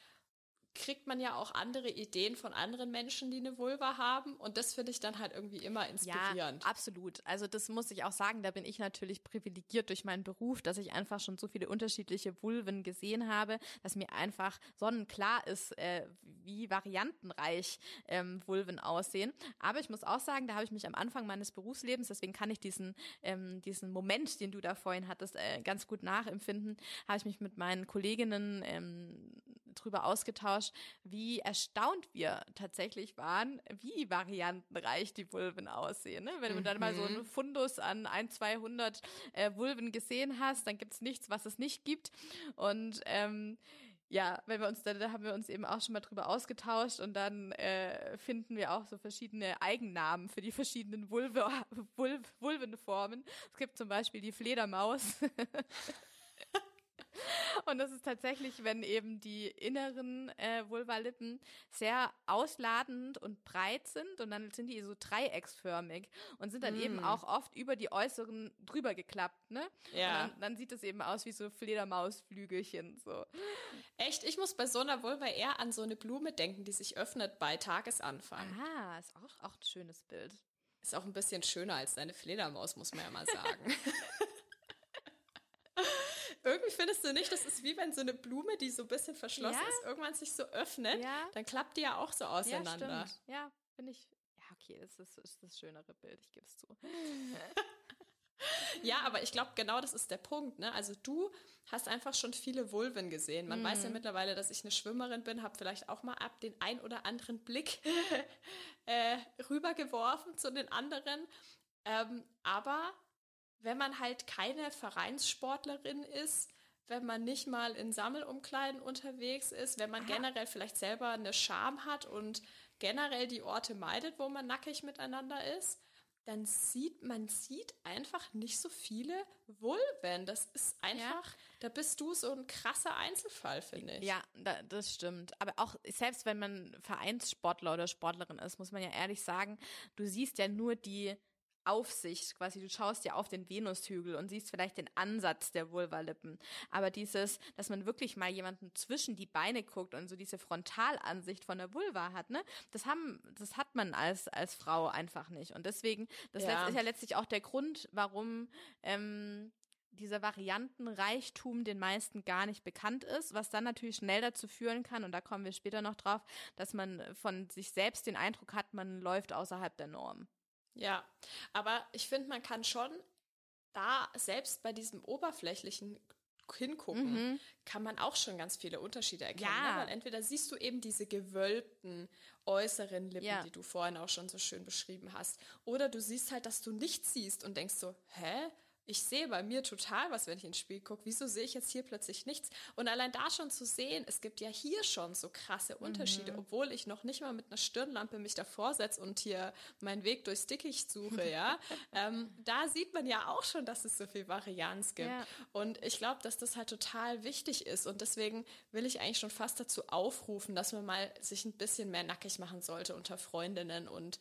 kriegt man ja auch andere Ideen von anderen Menschen, die eine Vulva haben. Und das finde ich dann halt irgendwie immer inspirierend. Ja, absolut. Also das muss ich auch sagen, da bin ich natürlich privilegiert durch meinen Beruf, dass ich einfach schon so viele unterschiedliche Vulven gesehen habe, dass mir einfach sonnenklar ist, äh, wie variantenreich ähm, Vulven aussehen. Aber ich muss auch sagen, da habe ich mich am Anfang meines Berufslebens, deswegen kann ich diesen, ähm, diesen Moment, den du da vorhin hattest, äh, ganz gut nachempfinden, habe ich mich mit meinen Kolleginnen ähm, drüber ausgetauscht, wie erstaunt wir tatsächlich waren, wie variantenreich die Vulven aussehen. Ne? Wenn du dann mal so einen mhm. Fundus an ein, 200 äh, Vulven gesehen hast, dann gibt es nichts, was es nicht gibt. Und ähm, ja, wenn wir uns da, da haben wir uns eben auch schon mal drüber ausgetauscht und dann äh, finden wir auch so verschiedene Eigennamen für die verschiedenen Vulve, Vulv, Vulvenformen. Es gibt zum Beispiel die Fledermaus. Und das ist tatsächlich, wenn eben die inneren äh, Vulvalippen sehr ausladend und breit sind und dann sind die so dreiecksförmig und sind dann mm. eben auch oft über die äußeren drüber geklappt, ne? Ja. Dann, dann, sieht es eben aus wie so Fledermausflügelchen, so. Echt? Ich muss bei so einer Vulva eher an so eine Blume denken, die sich öffnet bei Tagesanfang. Ah, ist auch, auch ein schönes Bild. Ist auch ein bisschen schöner als deine Fledermaus, muss man ja mal sagen. Irgendwie findest du nicht, das ist wie wenn so eine Blume, die so ein bisschen verschlossen ja? ist, irgendwann sich so öffnet, ja. dann klappt die ja auch so auseinander. Ja, ja finde ich. Ja, okay, das ist, ist das schönere Bild, ich gebe es zu. ja, aber ich glaube, genau das ist der Punkt. Ne? Also du hast einfach schon viele Vulven gesehen. Man mhm. weiß ja mhm. mittlerweile, dass ich eine Schwimmerin bin, habe vielleicht auch mal ab den ein oder anderen Blick äh, rübergeworfen zu den anderen. Ähm, aber wenn man halt keine Vereinssportlerin ist, wenn man nicht mal in Sammelumkleiden unterwegs ist, wenn man Aha. generell vielleicht selber eine Scham hat und generell die Orte meidet, wo man nackig miteinander ist, dann sieht man sieht einfach nicht so viele Vulven. Das ist einfach, ja. da bist du so ein krasser Einzelfall, finde ich. Ja, da, das stimmt. Aber auch selbst wenn man Vereinssportler oder Sportlerin ist, muss man ja ehrlich sagen, du siehst ja nur die Aufsicht, quasi du schaust ja auf den Venushügel und siehst vielleicht den Ansatz der Vulvalippen. Aber dieses, dass man wirklich mal jemanden zwischen die Beine guckt und so diese Frontalansicht von der Vulva hat, ne, das haben, das hat man als, als Frau einfach nicht. Und deswegen, das ja. ist ja letztlich auch der Grund, warum, ähm, dieser Variantenreichtum den meisten gar nicht bekannt ist, was dann natürlich schnell dazu führen kann, und da kommen wir später noch drauf, dass man von sich selbst den Eindruck hat, man läuft außerhalb der Norm. Ja, aber ich finde, man kann schon da selbst bei diesem oberflächlichen hingucken, mhm. kann man auch schon ganz viele Unterschiede erkennen. Ja. Ne? Weil entweder siehst du eben diese gewölbten äußeren Lippen, ja. die du vorhin auch schon so schön beschrieben hast, oder du siehst halt, dass du nichts siehst und denkst so, hä? Ich sehe bei mir total was, wenn ich ins Spiel gucke. Wieso sehe ich jetzt hier plötzlich nichts? Und allein da schon zu sehen, es gibt ja hier schon so krasse Unterschiede, mhm. obwohl ich noch nicht mal mit einer Stirnlampe mich davor setze und hier meinen Weg durchs Dickicht suche, ja. ähm, da sieht man ja auch schon, dass es so viel Varianz gibt. Ja. Und ich glaube, dass das halt total wichtig ist. Und deswegen will ich eigentlich schon fast dazu aufrufen, dass man mal sich ein bisschen mehr nackig machen sollte unter Freundinnen und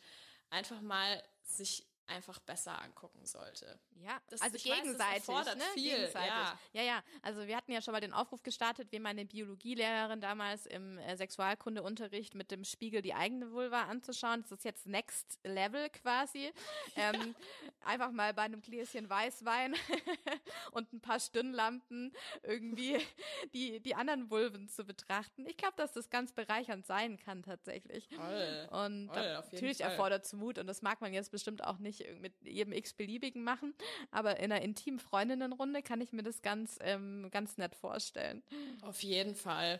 einfach mal sich einfach besser angucken sollte. Ja, das, also gegenseitig, weiß, ne? viel. Gegenseitig. Ja. ja, ja. Also wir hatten ja schon mal den Aufruf gestartet, wie meine Biologielehrerin damals im äh, Sexualkundeunterricht mit dem Spiegel die eigene Vulva anzuschauen. Das ist jetzt Next Level quasi. ähm, einfach mal bei einem Gläschen Weißwein und ein paar Stirnlampen irgendwie die, die anderen Vulven zu betrachten. Ich glaube, dass das ganz bereichernd sein kann tatsächlich. Toll. Und Toll, natürlich erfordert es Mut und das mag man jetzt bestimmt auch nicht nicht mit jedem x-beliebigen machen, aber in einer intimen Freundinnenrunde kann ich mir das ganz, ähm, ganz nett vorstellen. Auf jeden Fall.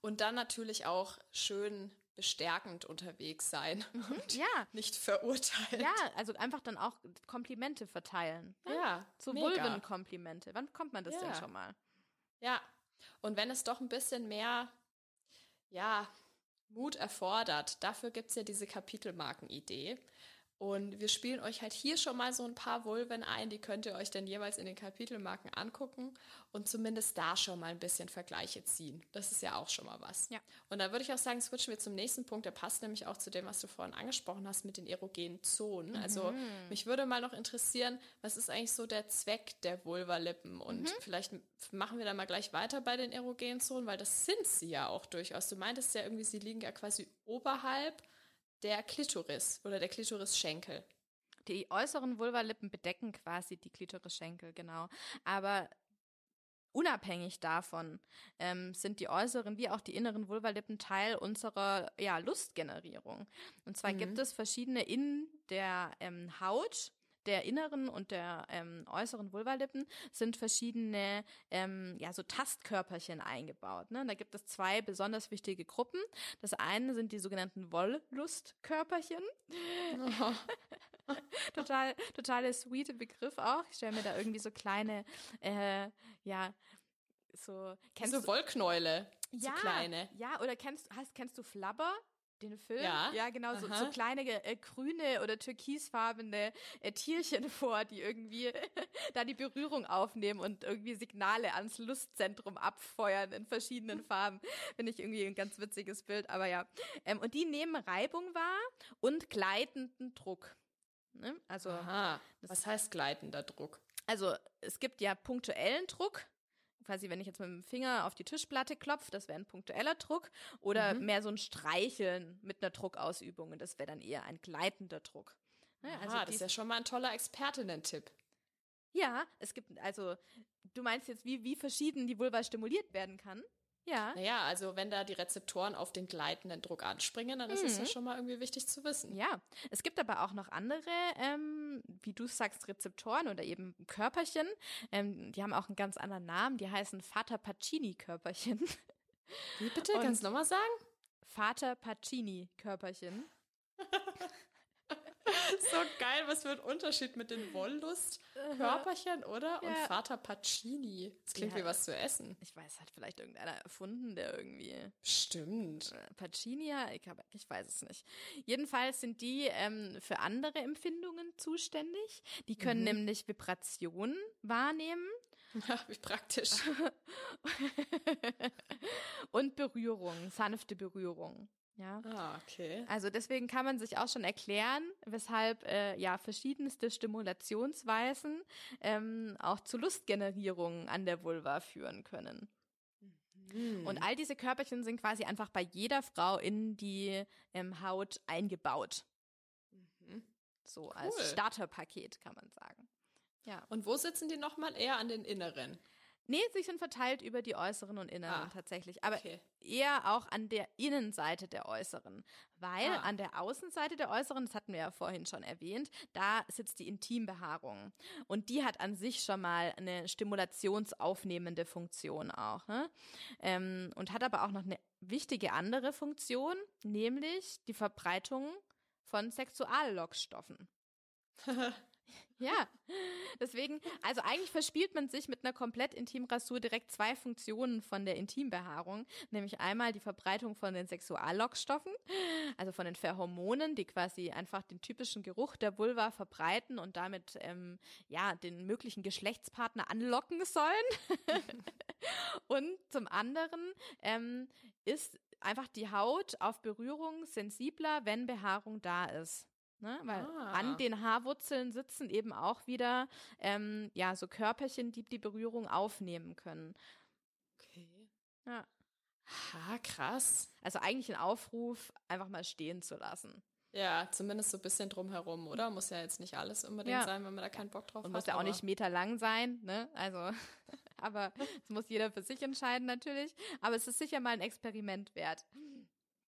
Und dann natürlich auch schön bestärkend unterwegs sein mhm, und ja. nicht verurteilen. Ja, also einfach dann auch Komplimente verteilen. Ne? Ja, so Vulven-Komplimente. Wann kommt man das ja. denn schon mal? Ja, und wenn es doch ein bisschen mehr, ja, Mut erfordert, dafür gibt es ja diese Kapitelmarken-Idee. Und wir spielen euch halt hier schon mal so ein paar Vulven ein, die könnt ihr euch dann jeweils in den Kapitelmarken angucken und zumindest da schon mal ein bisschen Vergleiche ziehen. Das ist ja auch schon mal was. Ja. Und dann würde ich auch sagen, switchen wir zum nächsten Punkt, der passt nämlich auch zu dem, was du vorhin angesprochen hast mit den erogenen Zonen. Also Mhm. mich würde mal noch interessieren, was ist eigentlich so der Zweck der Vulvalippen? Und Mhm. vielleicht machen wir da mal gleich weiter bei den erogenen Zonen, weil das sind sie ja auch durchaus. Du meintest ja irgendwie, sie liegen ja quasi oberhalb der Klitoris oder der Klitorisschenkel. Die äußeren Vulvalippen bedecken quasi die Klitorisschenkel, genau. Aber unabhängig davon ähm, sind die äußeren wie auch die inneren Vulvalippen Teil unserer ja, Lustgenerierung. Und zwar gibt es verschiedene in der ähm, Haut der inneren und der ähm, äußeren Vulvalippen sind verschiedene ähm, ja so Tastkörperchen eingebaut. Ne? Da gibt es zwei besonders wichtige Gruppen. Das eine sind die sogenannten Wolllustkörperchen total, totale sweete Begriff auch. Ich stelle mir da irgendwie so kleine, äh, ja, so, kennst so du, Wollknäule, so ja, kleine. Ja, oder kennst, hast, kennst du Flubber? Den Film? Ja. Ja, genau, so, Aha. so kleine äh, grüne oder türkisfarbene äh, Tierchen vor, die irgendwie da die Berührung aufnehmen und irgendwie Signale ans Lustzentrum abfeuern in verschiedenen Farben. Finde ich irgendwie ein ganz witziges Bild, aber ja. Ähm, und die nehmen Reibung wahr und gleitenden Druck. Ne? Also Aha. Was heißt gleitender Druck? also es gibt ja punktuellen Druck. Quasi, wenn ich jetzt mit dem Finger auf die Tischplatte klopfe, das wäre ein punktueller Druck. Oder Mhm. mehr so ein Streicheln mit einer Druckausübung. Und das wäre dann eher ein gleitender Druck. Aha, also das ist ja schon mal ein toller Expertinnen-Tipp. ja, es gibt, also, du meinst jetzt, wie, wie verschieden die Vulva stimuliert werden kann? Ja. Naja, also wenn da die Rezeptoren auf den gleitenden Druck anspringen, dann ist es ja Mhm. schon mal irgendwie wichtig zu wissen. Ja, es gibt aber auch noch andere, ähm, wie du sagst, Rezeptoren oder eben Körperchen. Ähm, die haben auch einen ganz anderen Namen. Die heißen Vater Pacini-Körperchen. Wie bitte? Und- Kannst du nochmal sagen? Vater Pacini-Körperchen. So geil, was für ein Unterschied mit den Wolllustkörperchen, oder? Und Ja. Vater Pacini. Das klingt Ja. wie was zu essen. Ich weiß, hat vielleicht irgendeiner erfunden, der irgendwie Stimmt. äh, Pacini, ich, hab, ich weiß es nicht. Jedenfalls sind die ähm, für andere Empfindungen zuständig. Die können Mhm. nämlich Vibrationen wahrnehmen Ja, wie praktisch. und Berührung, sanfte Berührung. Ja. Ah, okay. Also deswegen kann man sich auch schon erklären, weshalb äh, ja verschiedenste Stimulationsweisen ähm, auch zu Lustgenerierung an der Vulva führen können. Hm. Und all diese Körperchen sind quasi einfach bei jeder Frau in die ähm, Haut eingebaut. Mhm. So als Cool. Starterpaket kann man sagen. Ja. Und wo sitzen die nochmal? Eher an den inneren. Nee, sie sind verteilt über die äußeren und inneren Ah, tatsächlich. Aber Okay. eher auch an der Innenseite der äußeren. Weil Ah. an der Außenseite der äußeren, das hatten wir ja vorhin schon erwähnt, da sitzt die Intimbehaarung. Und die hat an sich schon mal eine stimulationsaufnehmende Funktion auch. Ne? Ähm, und hat aber auch noch eine wichtige andere Funktion, nämlich die Verbreitung von Sexuallockstoffen. Ja, deswegen, also eigentlich verspielt man sich mit einer komplett Intimrasur direkt zwei Funktionen von der Intimbehaarung, nämlich einmal die Verbreitung von den Sexuallockstoffen, also von den Pheromonen, die quasi einfach den typischen Geruch der Vulva verbreiten und damit ähm, ja den möglichen Geschlechtspartner anlocken sollen. und zum anderen ähm, ist einfach die Haut auf Berührung sensibler, wenn Behaarung da ist. Ne? Weil Ah. an den Haarwurzeln sitzen eben auch wieder ähm, ja so Körperchen, die die Berührung aufnehmen können. Okay. Ja. Ha, krass. Also eigentlich ein Aufruf, einfach mal stehen zu lassen. Ja, zumindest so ein bisschen drumherum, oder? Muss ja jetzt nicht alles unbedingt Ja. sein, wenn man da keinen Bock drauf Und hat. muss ja auch nicht meterlang sein, ne? Also, aber das muss jeder für sich entscheiden natürlich. Aber es ist sicher mal ein Experiment wert.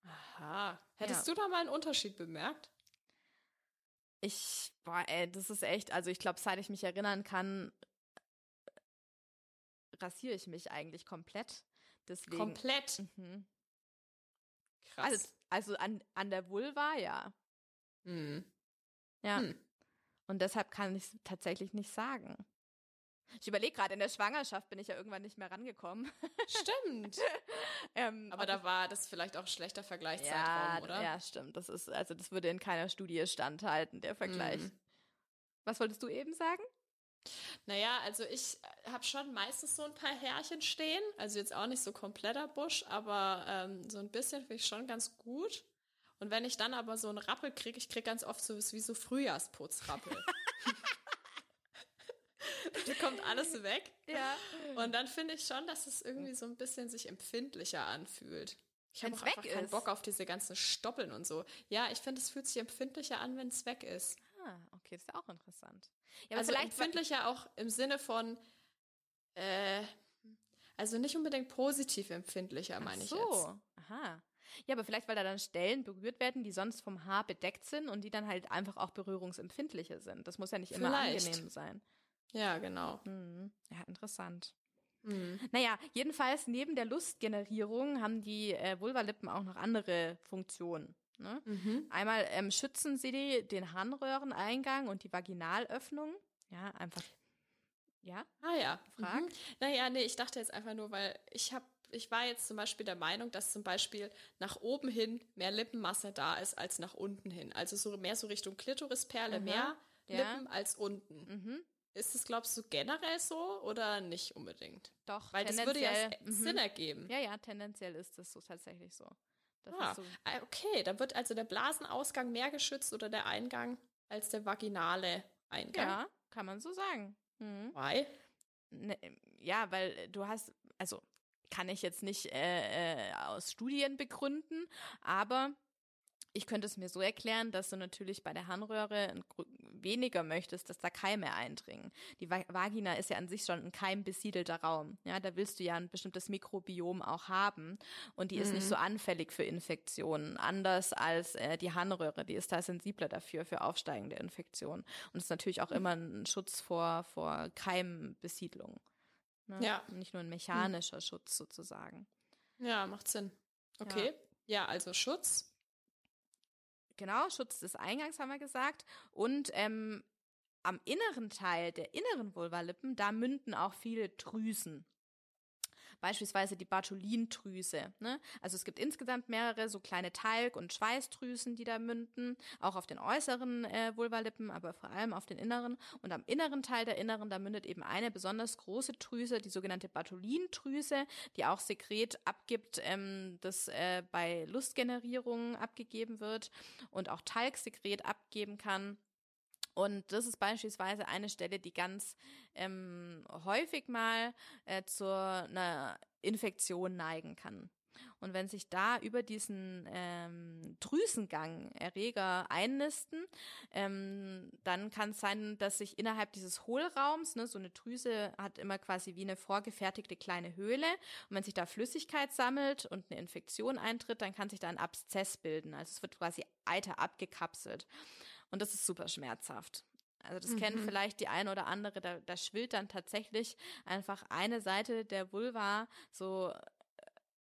Aha. Hättest Ja. du da mal einen Unterschied bemerkt? Ich, boah, ey, das ist echt, also ich glaube, seit ich mich erinnern kann, rasiere ich mich eigentlich komplett. Deswegen. Komplett. Mhm. Krass. Also, also an, an der Vulva, ja. hm. Ja. Hm. Und deshalb kann ich es tatsächlich nicht sagen. Ich überlege gerade, in der Schwangerschaft bin ich ja irgendwann nicht mehr rangekommen. Stimmt. ähm, Aber da war das vielleicht auch ein schlechter Vergleichszeitraum, ja, oder? ja, stimmt. Das ist, also das würde in keiner Studie standhalten, der Vergleich. Mhm. Was wolltest du eben sagen? Naja, also ich habe schon meistens so ein paar Härchen stehen. Also jetzt auch nicht so kompletter Busch, aber ähm, so ein bisschen finde ich schon ganz gut. Und wenn ich dann aber so einen Rappel kriege, ich kriege ganz oft so wie so Frühjahrsputzrappel. da kommt alles weg. Ja. Und dann finde ich schon, dass es irgendwie so ein bisschen sich empfindlicher anfühlt. Ich habe einfach weg keinen ist. Bock auf diese ganzen Stoppeln und so. Ja, ich finde, es fühlt sich empfindlicher an, wenn es weg ist. Ah, okay, das ist auch interessant. Ja, aber also vielleicht empfindlicher auch im Sinne von, äh, also nicht unbedingt positiv empfindlicher, meine ich so. jetzt. Aha. Ja, aber vielleicht, weil da dann Stellen berührt werden, die sonst vom Haar bedeckt sind und die dann halt einfach auch berührungsempfindlicher sind. Das muss ja nicht immer Vielleicht. angenehm sein. Ja, genau. Hm. Ja, interessant. Mhm. Naja, jedenfalls neben der Lustgenerierung haben die äh, Vulvalippen auch noch andere Funktionen. Ne? Mhm. Einmal ähm, schützen sie die, den Harnröhreneingang und die Vaginalöffnung. Ja, einfach. Ja, Ah ja. Frag. Mhm. Naja, nee, ich dachte jetzt einfach nur, weil ich habe, ich war jetzt zum Beispiel der Meinung, dass zum Beispiel nach oben hin mehr Lippenmasse da ist als nach unten hin. Also so mehr so Richtung Klitorisperle, Aha. mehr Ja. Lippen als unten. mhm. Ist es, glaubst du, generell so oder nicht unbedingt? doch. Weil das würde ja mhm. Sinn ergeben. Ja, ja, tendenziell ist das so tatsächlich so. Das Ah, so. ah, okay, dann wird also der Blasenausgang mehr geschützt oder der Eingang als der vaginale Eingang. Ja, kann man so sagen. Mhm. Why? Ne, ja, weil du hast, also kann ich jetzt nicht äh, äh, aus Studien begründen, aber ich könnte es mir so erklären, dass du natürlich bei der Harnröhre weniger möchtest, dass da Keime eindringen. Die Va Vagina ist ja an sich schon ein keimbesiedelter Raum. Ja, da willst du ja ein bestimmtes Mikrobiom auch haben und die ist nicht so anfällig für Infektionen, anders als äh, die Harnröhre. Die ist da sensibler dafür, für aufsteigende Infektionen. Und ist natürlich auch immer ein Schutz vor, vor Keimbesiedlung. Ne? Ja. Nicht nur ein mechanischer Schutz sozusagen. Ja, macht Sinn. Okay. Ja, also Schutz. Genau, Schutz des Eingangs haben wir gesagt. Und ähm, am inneren Teil der inneren Vulvalippen, da münden auch viele Drüsen. Beispielsweise die Bartholindrüse. Ne? Also es gibt insgesamt mehrere so kleine Talg- und Schweißdrüsen, die da münden, auch auf den äußeren äh, Vulvalippen, aber vor allem auf den inneren. Und am inneren Teil der inneren, da mündet eben eine besonders große Drüse, die sogenannte Bartholindrüse, die auch Sekret abgibt, ähm, das äh, bei Lustgenerierung abgegeben wird und auch Talgsekret abgeben kann. Und das ist beispielsweise eine Stelle, die ganz ähm, häufig mal äh, zu einer Infektion neigen kann. Und wenn sich da über diesen ähm, Drüsengang Erreger einnisten, ähm, dann kann es sein, dass sich innerhalb dieses Hohlraums, ne, so eine Drüse hat immer quasi wie eine vorgefertigte kleine Höhle, und wenn sich da Flüssigkeit sammelt und eine Infektion eintritt, dann kann sich da ein Abszess bilden. Also es wird quasi Eiter abgekapselt. Und das ist super schmerzhaft. Also das kennt vielleicht die eine oder andere, da, da schwillt dann tatsächlich einfach eine Seite der Vulva so äh,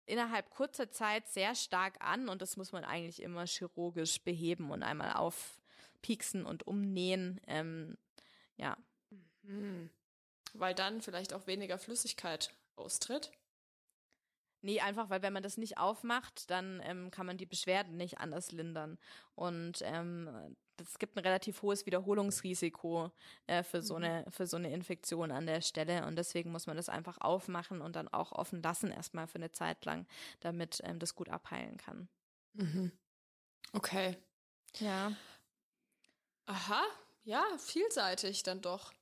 innerhalb kurzer Zeit sehr stark an und das muss man eigentlich immer chirurgisch beheben und einmal aufpieksen und umnähen. Ähm, ja, Hm. Weil dann vielleicht auch weniger Flüssigkeit austritt. Nee, einfach, weil wenn man das nicht aufmacht, dann ähm, kann man die Beschwerden nicht anders lindern. Und ähm, es gibt ein relativ hohes Wiederholungsrisiko äh, für, so eine, für so eine Infektion an der Stelle. Und deswegen muss man das einfach aufmachen und dann auch offen lassen, erstmal für eine Zeit lang, damit ähm, das gut abheilen kann. Mhm. Okay. Ja. Aha, ja, vielseitig dann doch.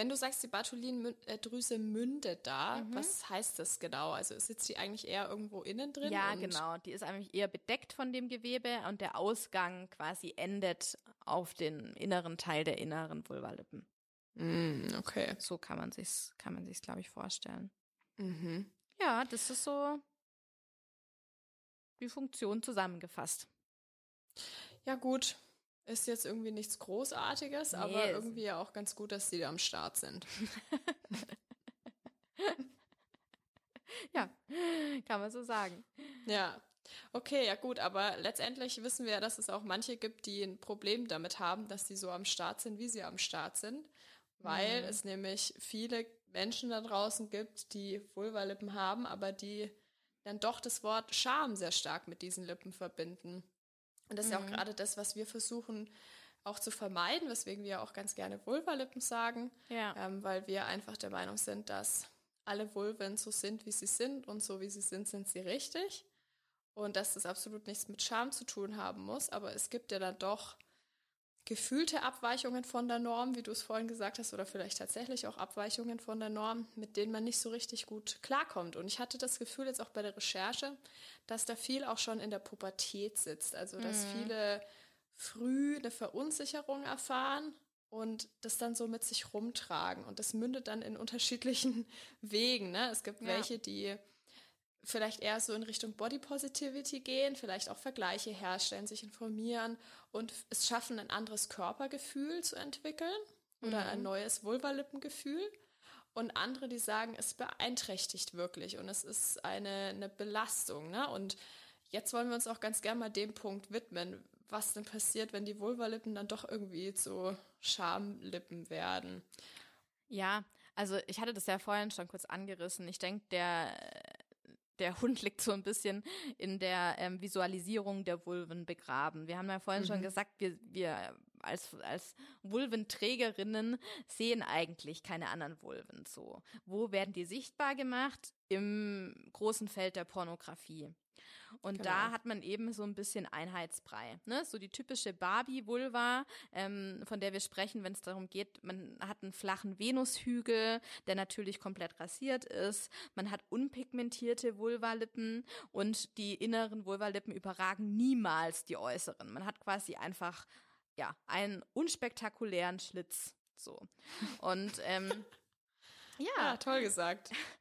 Wenn du sagst, die Bartholin-Drüse mündet da, Mhm. was heißt das genau? Also sitzt die eigentlich eher irgendwo innen drin? Ja, genau. Die ist eigentlich eher bedeckt von dem Gewebe und der Ausgang quasi endet auf den inneren Teil der inneren Vulvalippen. Mm, okay. So kann man sich's, kann man sich's, glaube ich, vorstellen. Mhm. Ja, das ist so die Funktion zusammengefasst. Ja, gut. Ist jetzt irgendwie nichts Großartiges, Nee, aber irgendwie ja auch ganz gut, dass die da am Start sind. Ja, kann man so sagen. Ja. Okay, ja gut, aber letztendlich wissen wir ja, dass es auch manche gibt, die ein Problem damit haben, dass die so am Start sind, wie sie am Start sind. weil mhm. es nämlich viele Menschen da draußen gibt, die Vulvalippen haben, aber die dann doch das Wort Scham sehr stark mit diesen Lippen verbinden. Und das mhm. ist ja auch mhm. gerade das, was wir versuchen auch zu vermeiden, weswegen wir auch ganz gerne Vulvalippen sagen, ja. ähm, weil wir einfach der Meinung sind, dass alle Vulven so sind, wie sie sind und so wie sie sind, sind sie richtig. Und dass das absolut nichts mit Scham zu tun haben muss. Aber es gibt ja dann doch gefühlte Abweichungen von der Norm, wie du es vorhin gesagt hast, oder vielleicht tatsächlich auch Abweichungen von der Norm, mit denen man nicht so richtig gut klarkommt. Und ich hatte das Gefühl jetzt auch bei der Recherche, dass da viel auch schon in der Pubertät sitzt. Also dass mhm. viele früh eine Verunsicherung erfahren und das dann so mit sich rumtragen. Und das mündet dann in unterschiedlichen Wegen. Ne? Es gibt ja. welche, die vielleicht eher so in Richtung Body Positivity gehen, vielleicht auch Vergleiche herstellen, sich informieren und es schaffen, ein anderes Körpergefühl zu entwickeln oder mhm. ein neues Vulvalippengefühl. Und andere, die sagen, es beeinträchtigt wirklich und es ist eine, eine Belastung. Ne? Und jetzt wollen wir uns auch ganz gerne mal dem Punkt widmen, was denn passiert, wenn die Vulvalippen dann doch irgendwie zu Schamlippen werden. Ja, also ich hatte das ja vorhin schon kurz angerissen. Ich denke, der der Hund liegt so ein bisschen in der ähm, Visualisierung der Vulven begraben. Wir haben ja vorhin mhm. schon gesagt, wir, wir als, als Vulventrägerinnen sehen eigentlich keine anderen Vulven so. Wo werden die sichtbar gemacht? Im großen Feld der Pornografie. Und genau. da hat man eben so ein bisschen Einheitsbrei. Ne? So die typische Barbie-Vulva, ähm, von der wir sprechen, wenn es darum geht, man hat einen flachen Venushügel, der natürlich komplett rasiert ist. Man hat unpigmentierte Vulvalippen und die inneren Vulvalippen überragen niemals die äußeren. Man hat quasi einfach ja einen unspektakulären Schlitz. So. Und ähm, ja. ja, toll gesagt.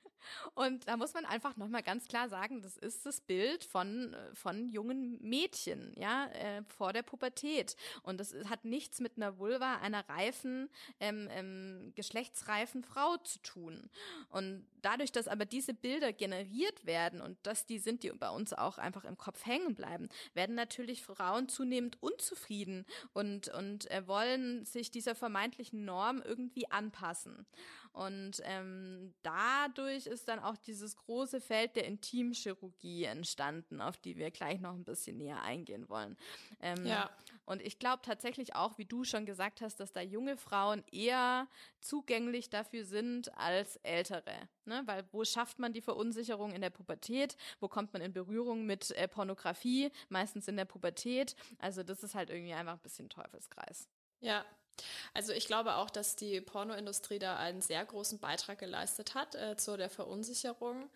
Und da muss man einfach nochmal ganz klar sagen, das ist das Bild von, äh, von jungen Mädchen, ja, äh, vor der Pubertät. Und das hat nichts mit einer Vulva einer reifen, ähm, ähm, geschlechtsreifen Frau zu tun. Und dadurch, dass aber diese Bilder generiert werden und dass die sind, die bei uns auch einfach im Kopf hängen bleiben, werden natürlich Frauen zunehmend unzufrieden und, und äh, wollen sich dieser vermeintlichen Norm irgendwie anpassen. Und ähm, dadurch ist dann auch dieses große Feld der Intimchirurgie entstanden, auf die wir gleich noch ein bisschen näher eingehen wollen. Ähm, ja. Und ich glaube tatsächlich auch, wie du schon gesagt hast, dass da junge Frauen eher zugänglich dafür sind als ältere. Ne? Weil wo schafft man die Verunsicherung in der Pubertät? Wo kommt man in Berührung mit äh, Pornografie? Meistens in der Pubertät. Also das ist halt irgendwie einfach ein bisschen Teufelskreis. Ja, also ich glaube auch, dass die Pornoindustrie da einen sehr großen Beitrag geleistet hat äh, zu der Verunsicherung.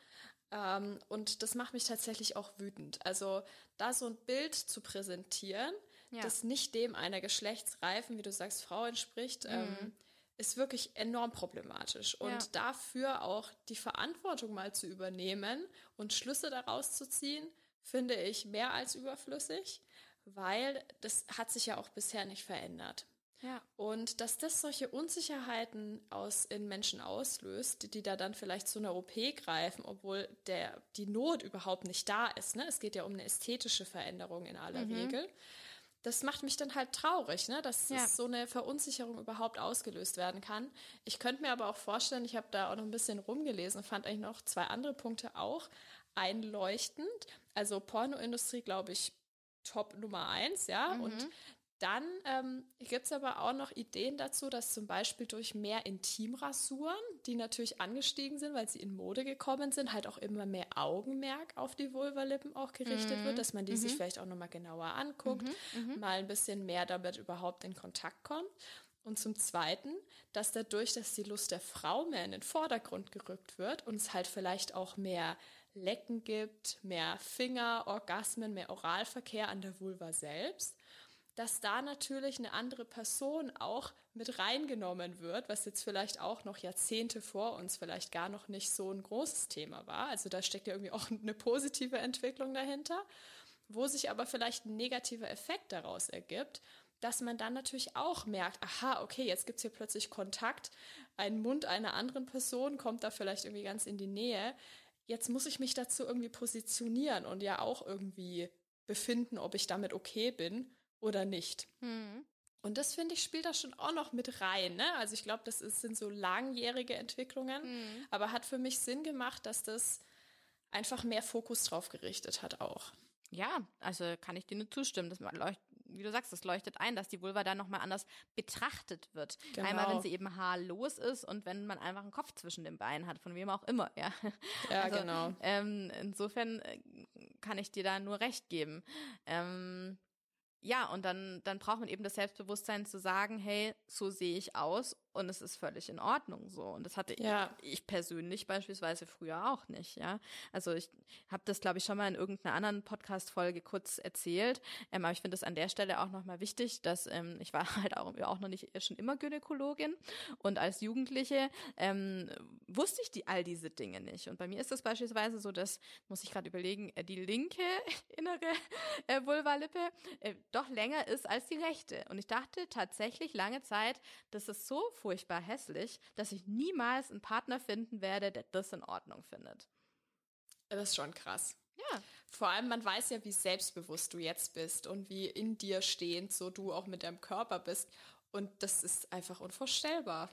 Ähm, und das macht mich tatsächlich auch wütend. Also da so ein Bild zu präsentieren, ja. das nicht dem einer geschlechtsreifen, wie du sagst, Frau entspricht, mhm. ähm, ist wirklich enorm problematisch. Und ja. dafür auch die Verantwortung mal zu übernehmen und Schlüsse daraus zu ziehen, finde ich mehr als überflüssig, weil das hat sich ja auch bisher nicht verändert. Ja. Und dass das solche Unsicherheiten aus in Menschen auslöst, die, da dann vielleicht zu einer OP greifen, obwohl der, die Not überhaupt nicht da ist. Ne? Es geht ja um eine ästhetische Veränderung in aller mhm. Regel. Das macht mich dann halt traurig, ne? dass ja. so eine Verunsicherung überhaupt ausgelöst werden kann. Ich könnte mir aber auch vorstellen, ich habe da auch noch ein bisschen rumgelesen, fand eigentlich noch zwei andere Punkte auch einleuchtend. Also Pornoindustrie, glaube ich, Top Nummer eins, ja. Mhm. Und dann ähm, gibt es aber auch noch Ideen dazu, dass zum Beispiel durch mehr Intimrasuren, die natürlich angestiegen sind, weil sie in Mode gekommen sind, halt auch immer mehr Augenmerk auf die Vulvalippen auch gerichtet mhm. wird, dass man die mhm. sich vielleicht auch nochmal genauer anguckt, mhm. mhm. mal ein bisschen mehr damit überhaupt in Kontakt kommt. Und zum Zweiten, dass dadurch, dass die Lust der Frau mehr in den Vordergrund gerückt wird und es halt vielleicht auch mehr Lecken gibt, mehr Finger, Orgasmen, mehr Oralverkehr an der Vulva selbst dass da natürlich eine andere Person auch mit reingenommen wird, was jetzt vielleicht auch noch Jahrzehnte vor uns vielleicht gar noch nicht so ein großes Thema war. Also da steckt ja irgendwie auch eine positive Entwicklung dahinter, wo sich aber vielleicht ein negativer Effekt daraus ergibt, dass man dann natürlich auch merkt, aha, okay, jetzt gibt es hier plötzlich Kontakt, ein Mund einer anderen Person kommt da vielleicht irgendwie ganz in die Nähe. Jetzt muss ich mich dazu irgendwie positionieren und ja auch irgendwie befinden, ob ich damit okay bin oder nicht. Hm. Und das finde ich spielt da schon auch noch mit rein. Ne? Also ich glaube, das ist, sind so langjährige Entwicklungen, mhm. aber hat für mich Sinn gemacht, dass das einfach mehr Fokus drauf gerichtet hat auch. Ja, also kann ich dir nur zustimmen. Das leuchtet, wie du sagst, das leuchtet ein, dass die Vulva da nochmal anders betrachtet wird. Genau. Einmal, wenn sie eben haarlos ist und wenn man einfach einen Kopf zwischen den Beinen hat, von wem auch immer, ja. Ja, also, genau. Ähm, insofern äh, kann ich dir da nur recht geben. Ähm, ja, und dann, dann braucht man eben das Selbstbewusstsein zu sagen, hey, so sehe ich aus und es ist völlig in Ordnung so. Und das hatte ja. ich, ich, persönlich beispielsweise früher auch nicht, ja. Also ich habe das, glaube ich, schon mal in irgendeiner anderen Podcast-Folge kurz erzählt. Ähm, aber ich finde es an der Stelle auch nochmal wichtig, dass ähm, ich war halt auch, auch noch nicht schon immer Gynäkologin und als Jugendliche ähm, wusste ich die all diese Dinge nicht. Und bei mir ist das beispielsweise so, dass, muss ich gerade überlegen, äh, die linke innere äh, Vulvalippe äh, doch länger ist als die rechte. Und ich dachte tatsächlich lange Zeit, dass es so furchtbar hässlich, dass ich niemals einen Partner finden werde, der das in Ordnung findet. Das ist schon krass. Ja. Vor allem, man weiß ja, wie selbstbewusst du jetzt bist und wie in dir stehend so du auch mit deinem Körper bist. Und das ist einfach unvorstellbar.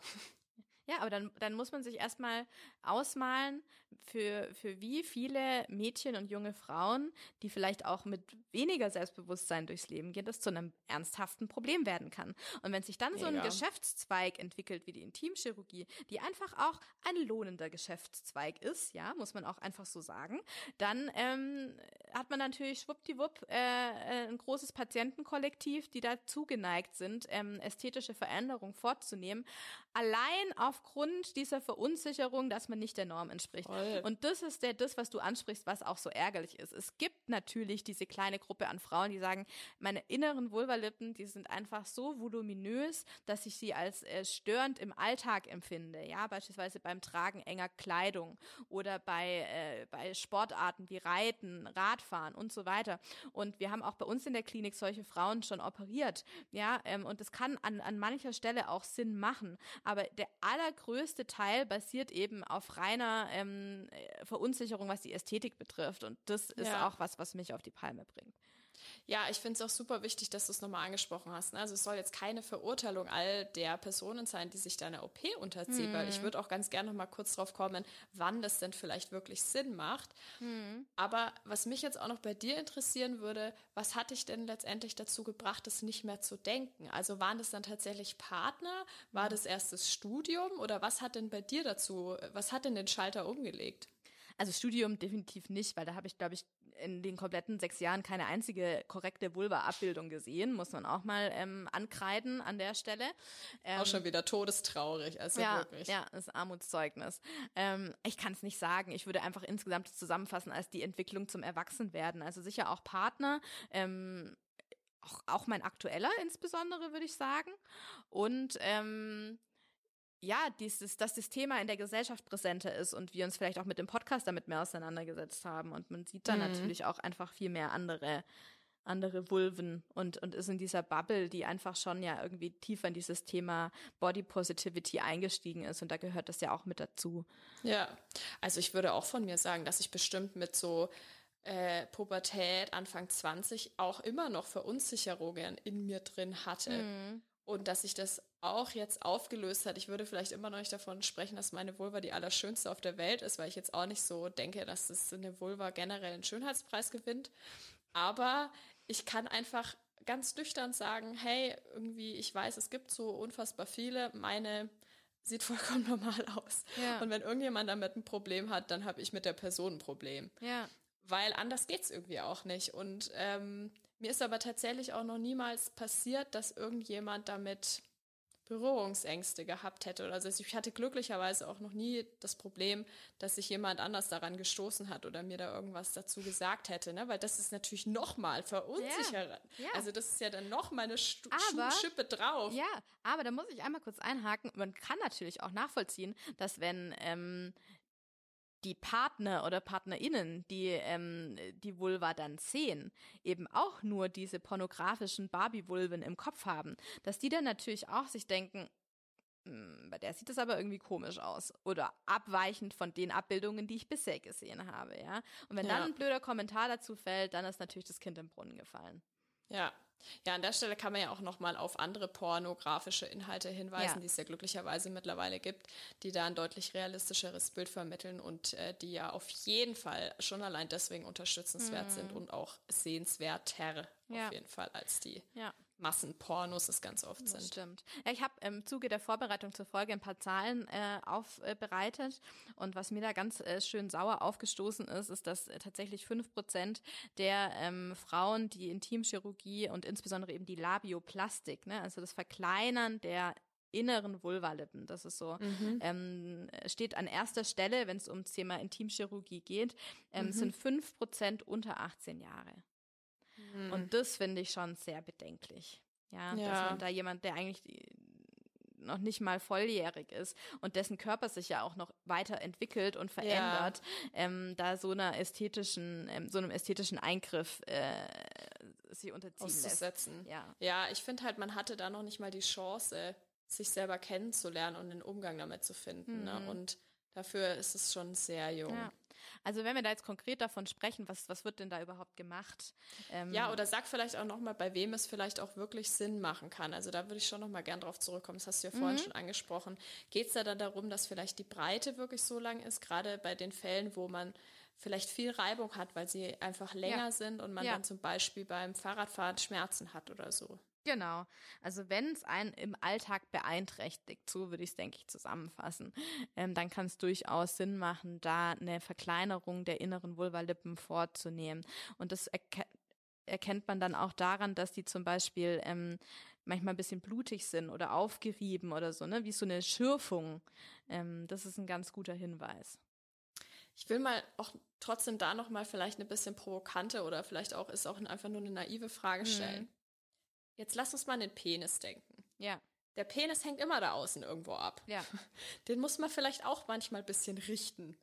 Ja, aber dann, dann muss man sich erstmal ausmalen, für, für wie viele Mädchen und junge Frauen, die vielleicht auch mit weniger Selbstbewusstsein durchs Leben gehen, das zu einem ernsthaften Problem werden kann. Und wenn sich dann Mega. so ein Geschäftszweig entwickelt wie die Intimchirurgie, die einfach auch ein lohnender Geschäftszweig ist, ja, muss man auch einfach so sagen, dann ähm, hat man natürlich schwuppdiwupp äh, äh ein großes Patientenkollektiv, die dazu geneigt sind, ähm, ästhetische Veränderungen vorzunehmen, allein aufgrund dieser Verunsicherung, dass man nicht der Norm entspricht. Voll. Und das ist der, das, was du ansprichst, was auch so ärgerlich ist. Es gibt natürlich diese kleine Gruppe an Frauen, die sagen, meine inneren Vulvalippen, die sind einfach so voluminös, dass ich sie als äh, störend im Alltag empfinde. Ja, beispielsweise beim Tragen enger Kleidung oder bei, äh, bei Sportarten wie Reiten, Radfahren und so weiter. Und wir haben auch bei uns in der Klinik solche Frauen schon operiert. Ja, ähm, und es kann an, an mancher Stelle auch Sinn machen. Aber der allergrößte Teil basiert eben auf reiner ähm, Verunsicherung, was die Ästhetik betrifft. Und das ist ja. auch was, was mich auf die Palme bringt. Ja, ich finde es auch super wichtig, dass du es nochmal angesprochen hast. Ne? Also es soll jetzt keine Verurteilung all der Personen sein, die sich deiner OP unterziehen, mhm. weil ich hm. würde auch ganz gerne nochmal kurz drauf kommen, wann das denn vielleicht wirklich Sinn macht. Mhm. Aber was mich jetzt auch noch bei dir interessieren würde, was hat dich denn letztendlich dazu gebracht, das nicht mehr zu denken? Also waren das dann tatsächlich Partner? War hm. das erst das Studium? Oder was hat denn bei dir dazu, was hat denn den Schalter umgelegt? Also Studium definitiv nicht, weil da habe ich, glaube ich, in den kompletten sechs Jahren keine einzige korrekte Vulva-Abbildung gesehen, muss man auch mal ähm, ankreiden an der Stelle. Ähm, auch schon wieder todestraurig, also ja, wirklich. Ja, das Armutszeugnis. Ähm, ich kann es nicht sagen. Ich würde einfach insgesamt zusammenfassen als die Entwicklung zum Erwachsenwerden. Also sicher auch Partner, ähm, auch, auch mein aktueller insbesondere, würde ich sagen. Und ähm, ja, dieses, dass das Thema in der Gesellschaft präsenter ist und wir uns vielleicht auch mit dem Podcast damit mehr auseinandergesetzt haben. Und man sieht da mhm. natürlich auch einfach viel mehr andere, andere Vulven und, und ist in dieser Bubble, die einfach schon ja irgendwie tiefer in dieses Thema Body Positivity eingestiegen ist. Und da gehört das ja auch mit dazu. Ja, also ich würde auch von mir sagen, dass ich bestimmt mit so äh, Pubertät, Anfang 20 auch immer noch Verunsicherungen in mir drin hatte. Mhm. Und dass sich das auch jetzt aufgelöst hat. Ich würde vielleicht immer noch nicht davon sprechen, dass meine Vulva die allerschönste auf der Welt ist, weil ich jetzt auch nicht so denke, dass das eine Vulva generell einen Schönheitspreis gewinnt. Aber ich kann einfach ganz nüchtern sagen, hey, irgendwie, ich weiß, es gibt so unfassbar viele. Meine sieht vollkommen normal aus. Ja. Und wenn irgendjemand damit ein Problem hat, dann habe ich mit der Person ein Problem. Ja. Weil anders geht es irgendwie auch nicht. Und ähm, mir ist aber tatsächlich auch noch niemals passiert, dass irgendjemand damit Berührungsängste gehabt hätte. Also ich hatte glücklicherweise auch noch nie das Problem, dass sich jemand anders daran gestoßen hat oder mir da irgendwas dazu gesagt hätte, ne? weil das ist natürlich nochmal verunsichernd. Ja, ja. Also das ist ja dann nochmal eine Stu aber, Schippe drauf. Ja, aber da muss ich einmal kurz einhaken. Man kann natürlich auch nachvollziehen, dass wenn ähm, die Partner oder Partnerinnen, die ähm, die Vulva dann sehen, eben auch nur diese pornografischen Barbie-Vulven im Kopf haben, dass die dann natürlich auch sich denken, hm, bei der sieht das aber irgendwie komisch aus oder abweichend von den Abbildungen, die ich bisher gesehen habe, ja. Und wenn ja. dann ein blöder Kommentar dazu fällt, dann ist natürlich das Kind im Brunnen gefallen. Ja, ja, an der Stelle kann man ja auch nochmal auf andere pornografische Inhalte hinweisen, Ja. die es ja glücklicherweise mittlerweile gibt, die da ein deutlich realistischeres Bild vermitteln und äh, die ja auf jeden Fall schon allein deswegen unterstützenswert sind und auch sehenswerter Mhm. Ja. auf jeden Fall als die Ja. Massenpornos es ganz oft Das sind. stimmt. Ja, ich habe im Zuge der Vorbereitung zur Folge ein paar Zahlen äh, aufbereitet und was mir da ganz äh, schön sauer aufgestoßen ist, ist, dass äh, tatsächlich fünf Prozent der ähm, Frauen, die Intimchirurgie und insbesondere eben die Labioplastik, ne, also das Verkleinern der inneren Vulvalippen, das ist so, ähm, steht an erster Stelle, wenn es ums Thema Intimchirurgie geht, ähm, sind fünf Prozent unter 18 Jahre. Und das finde ich schon sehr bedenklich. Ja, dass Ja. man da jemand, der eigentlich noch nicht mal volljährig ist und dessen Körper sich ja auch noch weiterentwickelt und verändert, ähm, da so einer ästhetischen, ähm, so einem ästhetischen Eingriff äh, sich unterziehen lässt. Auszusetzen. Ja. Ja, ich finde halt, man hatte da noch nicht mal die Chance, sich selber kennenzulernen und einen Umgang damit zu finden. Ne? Und dafür ist es schon sehr jung. Ja. Also wenn wir da jetzt konkret davon sprechen, was, was wird denn da überhaupt gemacht? Ähm, Ja, oder sag vielleicht auch nochmal, bei wem es vielleicht auch wirklich Sinn machen kann. Also da würde ich schon nochmal gern drauf zurückkommen. Das hast du ja vorhin Mhm. schon angesprochen. Geht es da dann darum, dass vielleicht die Breite wirklich so lang ist, gerade bei den Fällen, wo man vielleicht viel Reibung hat, weil sie einfach länger Ja. sind und man Ja. dann zum Beispiel beim Fahrradfahren Schmerzen hat oder so. Genau. Also wenn es einen im Alltag beeinträchtigt, so würde ich es, denke ich, zusammenfassen, ähm, dann kann es durchaus Sinn machen, da eine Verkleinerung der inneren Vulvalippen vorzunehmen. Und das erke erkennt man dann auch daran, dass die zum Beispiel ähm, manchmal ein bisschen blutig sind oder aufgerieben oder so, ne? wie so eine Schürfung. Ähm, das ist ein ganz guter Hinweis. Ich will mal auch trotzdem da nochmal vielleicht eine bisschen provokante oder vielleicht auch ist auch einfach nur eine naive Frage stellen. Jetzt lass uns mal an den Penis denken. Ja, Der Penis hängt immer da außen irgendwo ab. ja. Den muss man vielleicht auch manchmal ein bisschen richten,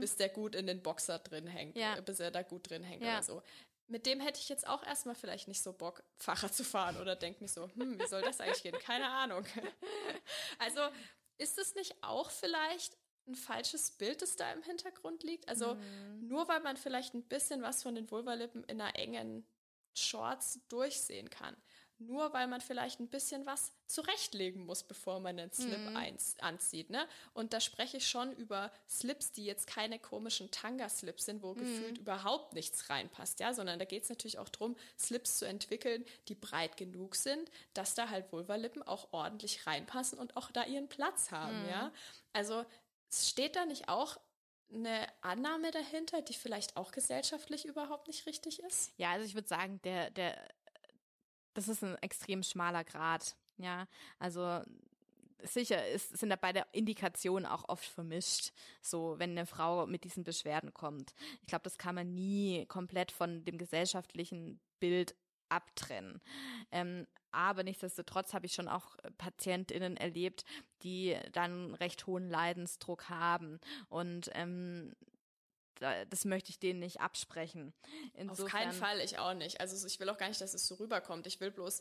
bis der gut in den Boxer drin hängt, Ja. äh, bis er da gut drin hängt Ja. oder so. Mit dem hätte ich jetzt auch erstmal vielleicht nicht so Bock, Fahrrad zu fahren oder denke mir so, hm, wie soll das eigentlich gehen? Keine Ahnung. Also ist es nicht auch vielleicht ein falsches Bild, das da im Hintergrund liegt? Also nur weil man vielleicht ein bisschen was von den Vulvalippen in einer engen Shorts durchsehen kann. Nur weil man vielleicht ein bisschen was zurechtlegen muss, bevor man einen Slip eins, anzieht. Ne? Und da spreche ich schon über Slips, die jetzt keine komischen Tanga-Slips sind, wo gefühlt überhaupt nichts reinpasst. Ja? Sondern da geht es natürlich auch darum, Slips zu entwickeln, die breit genug sind, dass da halt Vulvalippen auch ordentlich reinpassen und auch da ihren Platz haben. Ja? Also steht da nicht auch eine Annahme dahinter, die vielleicht auch gesellschaftlich überhaupt nicht richtig ist? Ja, also ich würde sagen, der, der, das ist ein extrem schmaler Grad. Ja, also sicher ist, sind dabei der Indikationen auch oft vermischt, so wenn eine Frau mit diesen Beschwerden kommt. Ich glaube, das kann man nie komplett von dem gesellschaftlichen Bild abtrennen. Ähm, aber nichtsdestotrotz habe ich schon auch PatientInnen erlebt, die dann recht hohen Leidensdruck haben. Und ähm, da- das möchte ich denen nicht absprechen. Auf keinen Fall, ich auch nicht. Also ich will auch gar nicht, dass es so rüberkommt. Ich will bloß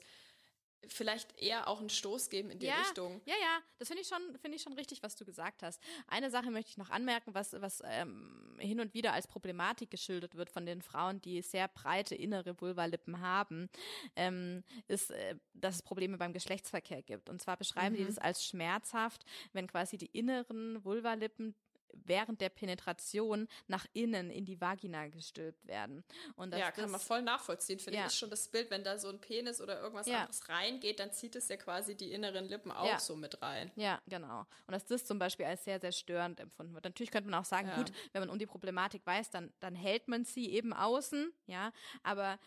vielleicht eher auch einen Stoß geben in die ja, Richtung. Ja, ja, das finde ich schon, finde ich schon richtig, was du gesagt hast. Eine Sache möchte ich noch anmerken, was, was ähm, hin und wieder als Problematik geschildert wird von den Frauen, die sehr breite innere Vulvalippen haben, ähm, ist, äh, dass es Probleme beim Geschlechtsverkehr gibt. Und zwar beschreiben die das als schmerzhaft, wenn quasi die inneren Vulvalippen während der Penetration nach innen in die Vagina gestülpt werden. Und Ja, kann man voll nachvollziehen. Finde Ja. ich ist schon das Bild, wenn da so ein Penis oder irgendwas Ja. anderes reingeht, dann zieht es ja quasi die inneren Lippen auch Ja. so mit rein. Ja, genau. Und dass das zum Beispiel als sehr, sehr störend empfunden wird. Natürlich könnte man auch sagen, gut, wenn man um die Problematik weiß, dann, dann hält man sie eben außen, ja, aber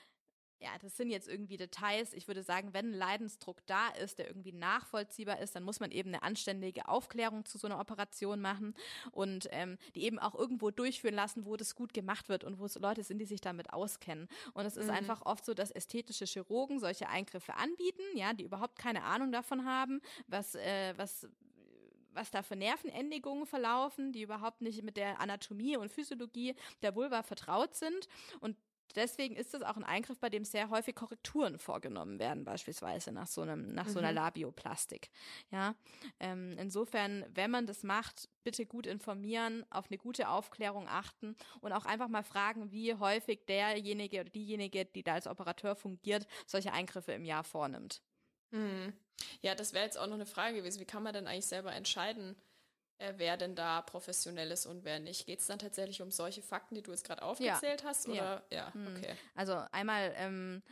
ja, das sind jetzt irgendwie Details. Ich würde sagen, wenn ein Leidensdruck da ist, der irgendwie nachvollziehbar ist, dann muss man eben eine anständige Aufklärung zu so einer Operation machen und ähm, die eben auch irgendwo durchführen lassen, wo das gut gemacht wird und wo es Leute sind, die sich damit auskennen. Und es ist einfach oft so, dass ästhetische Chirurgen solche Eingriffe anbieten, ja, die überhaupt keine Ahnung davon haben, was, äh, was was da für Nervenendigungen verlaufen, die überhaupt nicht mit der Anatomie und Physiologie der Vulva vertraut sind und deswegen ist es auch ein Eingriff, bei dem sehr häufig Korrekturen vorgenommen werden, beispielsweise nach so einem, nach so einer Mhm. Labioplastik. Ja, ähm, insofern, wenn man das macht, bitte gut informieren, auf eine gute Aufklärung achten und auch einfach mal fragen, wie häufig derjenige oder diejenige, die da als Operateur fungiert, solche Eingriffe im Jahr vornimmt. Mhm. Ja, das wäre jetzt auch noch eine Frage gewesen. Wie kann man denn eigentlich selber entscheiden, wer denn da professionell ist und wer nicht? Geht es dann tatsächlich um solche Fakten, die du jetzt gerade aufgezählt hast? Oder ja, Hm. okay. Also einmal ähm,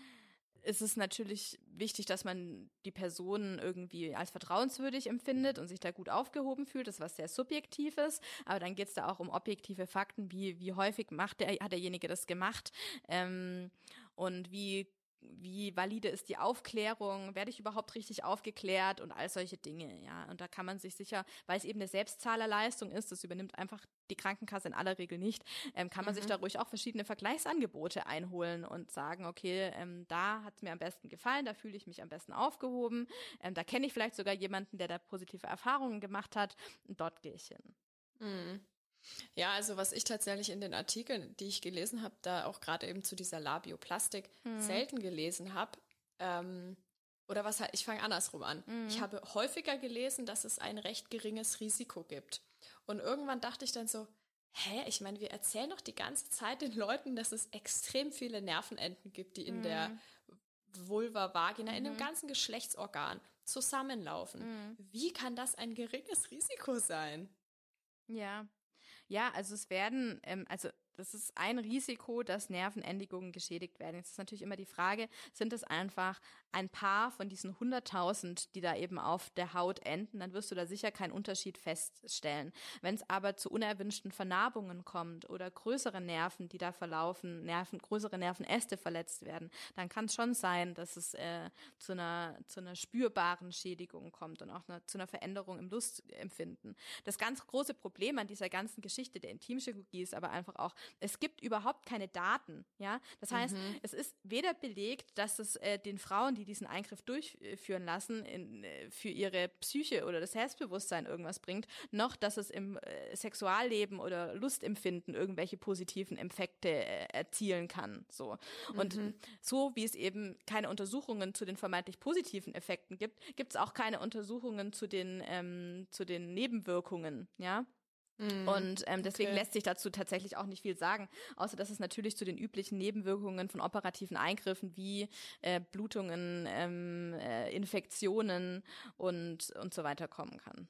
ist es natürlich wichtig, dass man die Person irgendwie als vertrauenswürdig empfindet und sich da gut aufgehoben fühlt. Das ist was sehr Subjektives. Aber dann geht es da auch um objektive Fakten, wie, wie häufig macht der, hat derjenige das gemacht ähm, und wie wie valide ist die Aufklärung, werde ich überhaupt richtig aufgeklärt und all solche Dinge, ja. Und da kann man sich sicher, weil es eben eine Selbstzahlerleistung ist, das übernimmt einfach die Krankenkasse in aller Regel nicht, ähm, kann man sich da ruhig auch verschiedene Vergleichsangebote einholen und sagen, okay, ähm, da hat es mir am besten gefallen, da fühle ich mich am besten aufgehoben, ähm, da kenne ich vielleicht sogar jemanden, der da positive Erfahrungen gemacht hat, und dort gehe ich hin. Mhm. Ja, also was ich tatsächlich in den Artikeln, die ich gelesen habe, da auch gerade eben zu dieser Labioplastik selten gelesen habe, ähm, oder was halt, ich fange andersrum an. Ich habe häufiger gelesen, dass es ein recht geringes Risiko gibt. Und irgendwann dachte ich dann so, hä, ich meine, wir erzählen doch die ganze Zeit den Leuten, dass es extrem viele Nervenenden gibt, die in der Vulva, Vagina, in dem ganzen Geschlechtsorgan zusammenlaufen. Wie kann das ein geringes Risiko sein? Ja. Ja, also es werden, ähm, also das ist ein Risiko, dass Nervenendigungen geschädigt werden. Jetzt ist natürlich immer die Frage, sind es einfach ein paar von diesen 100.000, die da eben auf der Haut enden, dann wirst du da sicher keinen Unterschied feststellen. Wenn es aber zu unerwünschten Vernarbungen kommt oder größere Nerven, die da verlaufen, Nerven, größere Nervenäste verletzt werden, dann kann es schon sein, dass es äh, zu, einer, zu einer spürbaren Schädigung kommt und auch eine, zu einer Veränderung im Lustempfinden. Das ganz große Problem an dieser ganzen Geschichte der Intimchirurgie ist aber einfach auch, es gibt überhaupt keine Daten. Ja, das heißt, es ist weder belegt, dass es äh, den Frauen, die diesen Eingriff durchführen lassen, in, äh, für ihre Psyche oder das Selbstbewusstsein irgendwas bringt, noch dass es im äh, Sexualleben oder Lustempfinden irgendwelche positiven Effekte äh, erzielen kann. So und so wie es eben keine Untersuchungen zu den vermeintlich positiven Effekten gibt, gibt es auch keine Untersuchungen zu den ähm, zu den Nebenwirkungen. Ja. Und ähm, deswegen Okay. lässt sich dazu tatsächlich auch nicht viel sagen, außer dass es natürlich zu den üblichen Nebenwirkungen von operativen Eingriffen wie äh, Blutungen, ähm, äh, Infektionen und, und so weiter kommen kann.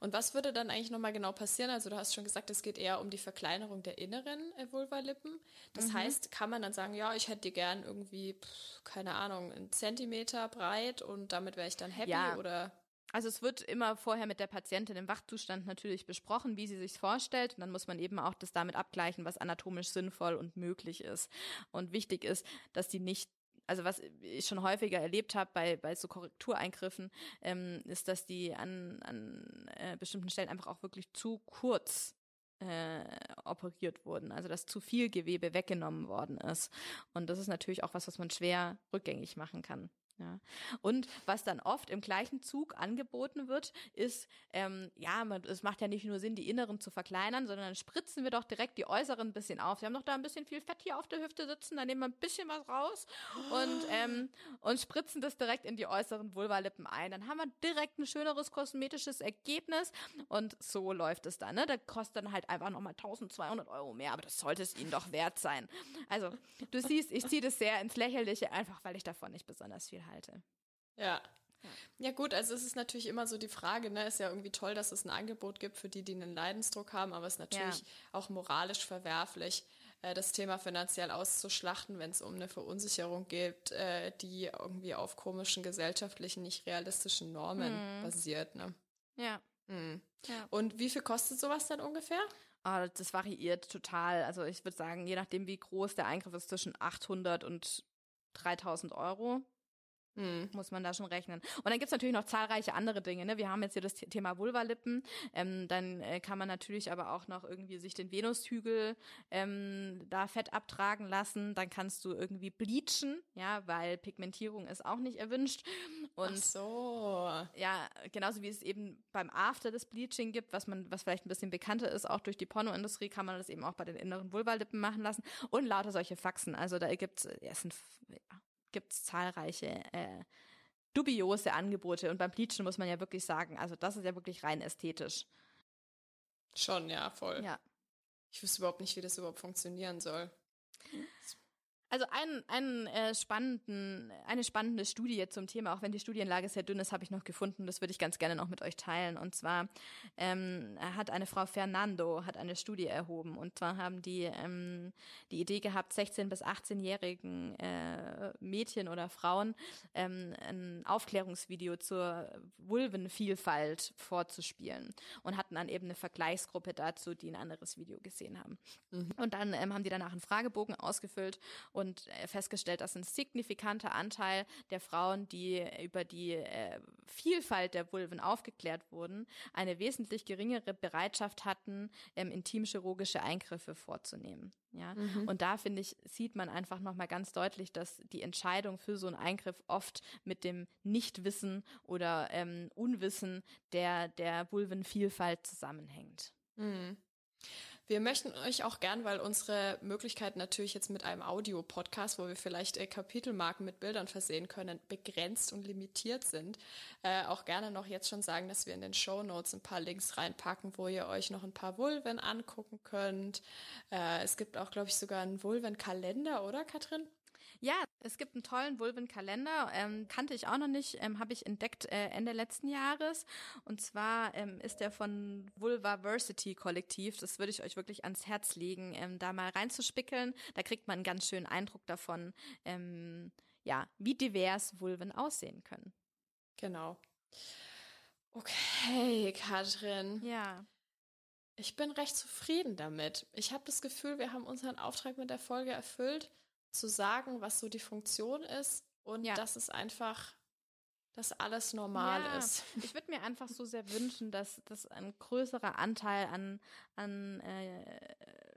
Und was würde dann eigentlich nochmal genau passieren? Also du hast schon gesagt, es geht eher um die Verkleinerung der inneren äh, Vulvalippen. Das heißt, kann man dann sagen, ja, ich hätte die gern irgendwie, pff, keine Ahnung, einen Zentimeter breit und damit wäre ich dann happy Ja. oder Also es wird immer vorher mit der Patientin im Wachzustand natürlich besprochen, wie sie sich vorstellt. Und dann muss man eben auch das damit abgleichen, was anatomisch sinnvoll und möglich ist. Und wichtig ist, dass die nicht also was ich schon häufiger erlebt habe bei, bei so Korrektureingriffen, ähm, ist, dass die an, an äh, bestimmten Stellen einfach auch wirklich zu kurz äh, operiert wurden, also dass zu viel Gewebe weggenommen worden ist. Und das ist natürlich auch was, was man schwer rückgängig machen kann. Ja. Und was dann oft im gleichen Zug angeboten wird, ist, ähm, ja, man, es macht ja nicht nur Sinn, die Inneren zu verkleinern, sondern dann spritzen wir doch direkt die Äußeren ein bisschen auf. Wir haben doch da ein bisschen viel Fett hier auf der Hüfte sitzen, dann nehmen wir ein bisschen was raus und, ähm, und spritzen das direkt in die äußeren Vulvalippen ein. Dann haben wir direkt ein schöneres kosmetisches Ergebnis und so läuft es dann. Ne? Da kostet dann halt einfach nochmal 1200 Euro mehr, aber das sollte es ihnen doch wert sein. Also, du siehst, ich ziehe das sehr ins Lächerliche, einfach weil ich davon nicht besonders viel halte. Ja. Ja gut, also es ist natürlich immer so die Frage, ne, ist ja irgendwie toll, dass es ein Angebot gibt für die, die einen Leidensdruck haben, aber es ist natürlich Ja. auch moralisch verwerflich, äh, das Thema finanziell auszuschlachten, wenn es um eine Verunsicherung geht, äh, die irgendwie auf komischen gesellschaftlichen, nicht realistischen Normen basiert. Ne? Ja. Mhm. Ja. Und wie viel kostet sowas dann ungefähr? Ah, das variiert total. Also ich würde sagen, je nachdem, wie groß der Eingriff ist, zwischen 800 und 3000 Euro. Mhm. Muss man da schon rechnen. Und dann gibt es natürlich noch zahlreiche andere Dinge. Ne? Wir haben jetzt hier das Thema Vulvalippen. Ähm, dann äh, kann man natürlich aber auch noch irgendwie sich den Venushügel ähm, da Fett abtragen lassen. Dann kannst du irgendwie bleachen, ja, weil Pigmentierung ist auch nicht erwünscht. Und Ach so. Ja, genauso wie es eben beim After des Bleaching gibt, was man, was vielleicht ein bisschen bekannter ist, auch durch die Pornoindustrie, kann man das eben auch bei den inneren Vulvalippen machen lassen. Und lauter solche Faxen. Also da gibt es, ja, es sind ja, gibt es zahlreiche äh, dubiose Angebote. Und beim Bleachen muss man ja wirklich sagen, also das ist ja wirklich rein ästhetisch. Schon, ja, voll. Ja. Ich wüsste überhaupt nicht, wie das überhaupt funktionieren soll. Also ein, ein, äh, spannenden, eine spannende Studie zum Thema, auch wenn die Studienlage sehr dünn ist, habe ich noch gefunden. Das würde ich ganz gerne noch mit euch teilen. Und zwar ähm, hat eine Frau Fernando hat eine Studie erhoben. Und zwar haben die ähm, die Idee gehabt, 16 bis 18-jährigen äh, Mädchen oder Frauen ähm, ein Aufklärungsvideo zur Vulvenvielfalt vorzuspielen und hatten dann eben eine Vergleichsgruppe dazu, die ein anderes Video gesehen haben. Mhm. Und dann ähm, haben die danach einen Fragebogen ausgefüllt und äh, festgestellt, dass ein signifikanter Anteil der Frauen, die über die äh, Vielfalt der Vulven aufgeklärt wurden, eine wesentlich geringere Bereitschaft hatten, ähm, intimchirurgische Eingriffe vorzunehmen. Ja, mhm. und da finde ich, sieht man einfach nochmal ganz deutlich, dass die Entscheidung für so einen Eingriff oft mit dem Nichtwissen oder ähm, Unwissen der, der Vulvenvielfalt zusammenhängt. Mhm. Wir möchten euch auch gern, weil unsere Möglichkeiten natürlich jetzt mit einem Audio-Podcast, wo wir vielleicht äh, Kapitelmarken mit Bildern versehen können, begrenzt und limitiert sind, äh, auch gerne noch jetzt schon sagen, dass wir in den Show Notes ein paar Links reinpacken, wo ihr euch noch ein paar Vulven angucken könnt. Äh, es gibt auch, glaube ich, sogar einen Vulven-Kalender, oder Katrin? Ja, es gibt einen tollen Vulven-Kalender, ähm, kannte ich auch noch nicht, ähm, habe ich entdeckt äh, Ende letzten Jahres. Und zwar ähm, ist der von Vulvaversity Kollektiv. Das würde ich euch wirklich ans Herz legen, ähm, da mal reinzuspickeln. Da kriegt man einen ganz schönen Eindruck davon, ähm, ja, wie divers Vulven aussehen können. Genau. Okay, Katrin. Ja. Ich bin recht zufrieden damit. Ich habe das Gefühl, wir haben unseren Auftrag mit der Folge erfüllt zu sagen, was so die Funktion ist und ja. dass es einfach, dass alles normal ja, ist. Ich würde mir einfach so sehr wünschen, dass, dass ein größerer Anteil an, an äh,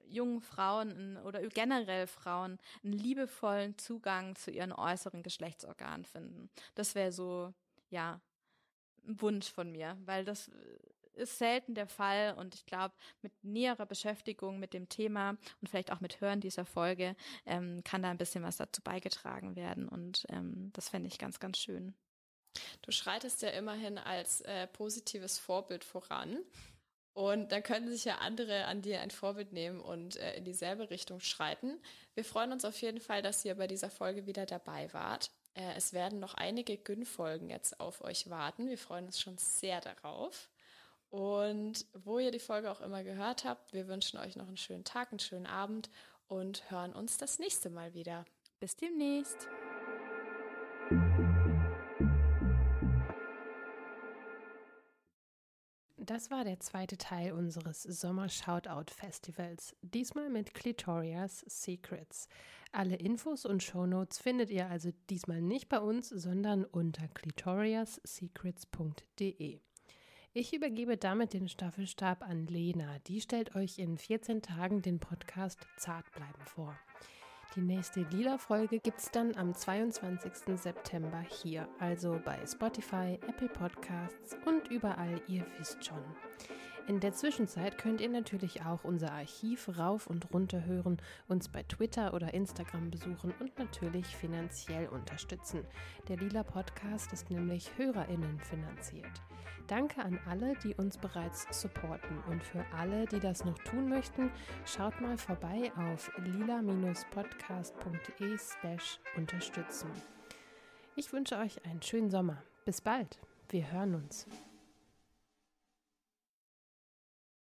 jungen Frauen oder generell Frauen einen liebevollen Zugang zu ihren äußeren Geschlechtsorganen finden. Das wäre so, ja, ein Wunsch von mir, weil das ist selten der Fall und ich glaube, mit näherer Beschäftigung mit dem Thema und vielleicht auch mit Hören dieser Folge ähm, kann da ein bisschen was dazu beigetragen werden und ähm, das fände ich ganz, ganz schön. Du schreitest ja immerhin als äh, positives Vorbild voran. Und dann können sich ja andere an dir ein Vorbild nehmen und äh, in dieselbe Richtung schreiten. Wir freuen uns auf jeden Fall, dass ihr bei dieser Folge wieder dabei wart. Äh, es werden noch einige Gün-Folgen jetzt auf euch warten. Wir freuen uns schon sehr darauf. Und wo ihr die Folge auch immer gehört habt, wir wünschen euch noch einen schönen Tag, einen schönen Abend und hören uns das nächste Mal wieder. Bis demnächst. Das war der zweite Teil unseres Sommer-Shoutout-Festivals, diesmal mit Clitoria's Secrets. Alle Infos und Shownotes findet ihr also diesmal nicht bei uns, sondern unter clitoriassecrets.de. Ich übergebe damit den Staffelstab an Lena. Die stellt euch in 14 Tagen den Podcast Zartbleiben vor. Die nächste Lila-Folge gibt es dann am 22. September hier, also bei Spotify, Apple Podcasts und überall, ihr wisst schon. In der Zwischenzeit könnt ihr natürlich auch unser Archiv rauf und runter hören, uns bei Twitter oder Instagram besuchen und natürlich finanziell unterstützen. Der Lila Podcast ist nämlich HörerInnen finanziert. Danke an alle, die uns bereits supporten und für alle, die das noch tun möchten, schaut mal vorbei auf lila-podcast.de slash unterstützen. Ich wünsche euch einen schönen Sommer. Bis bald. Wir hören uns.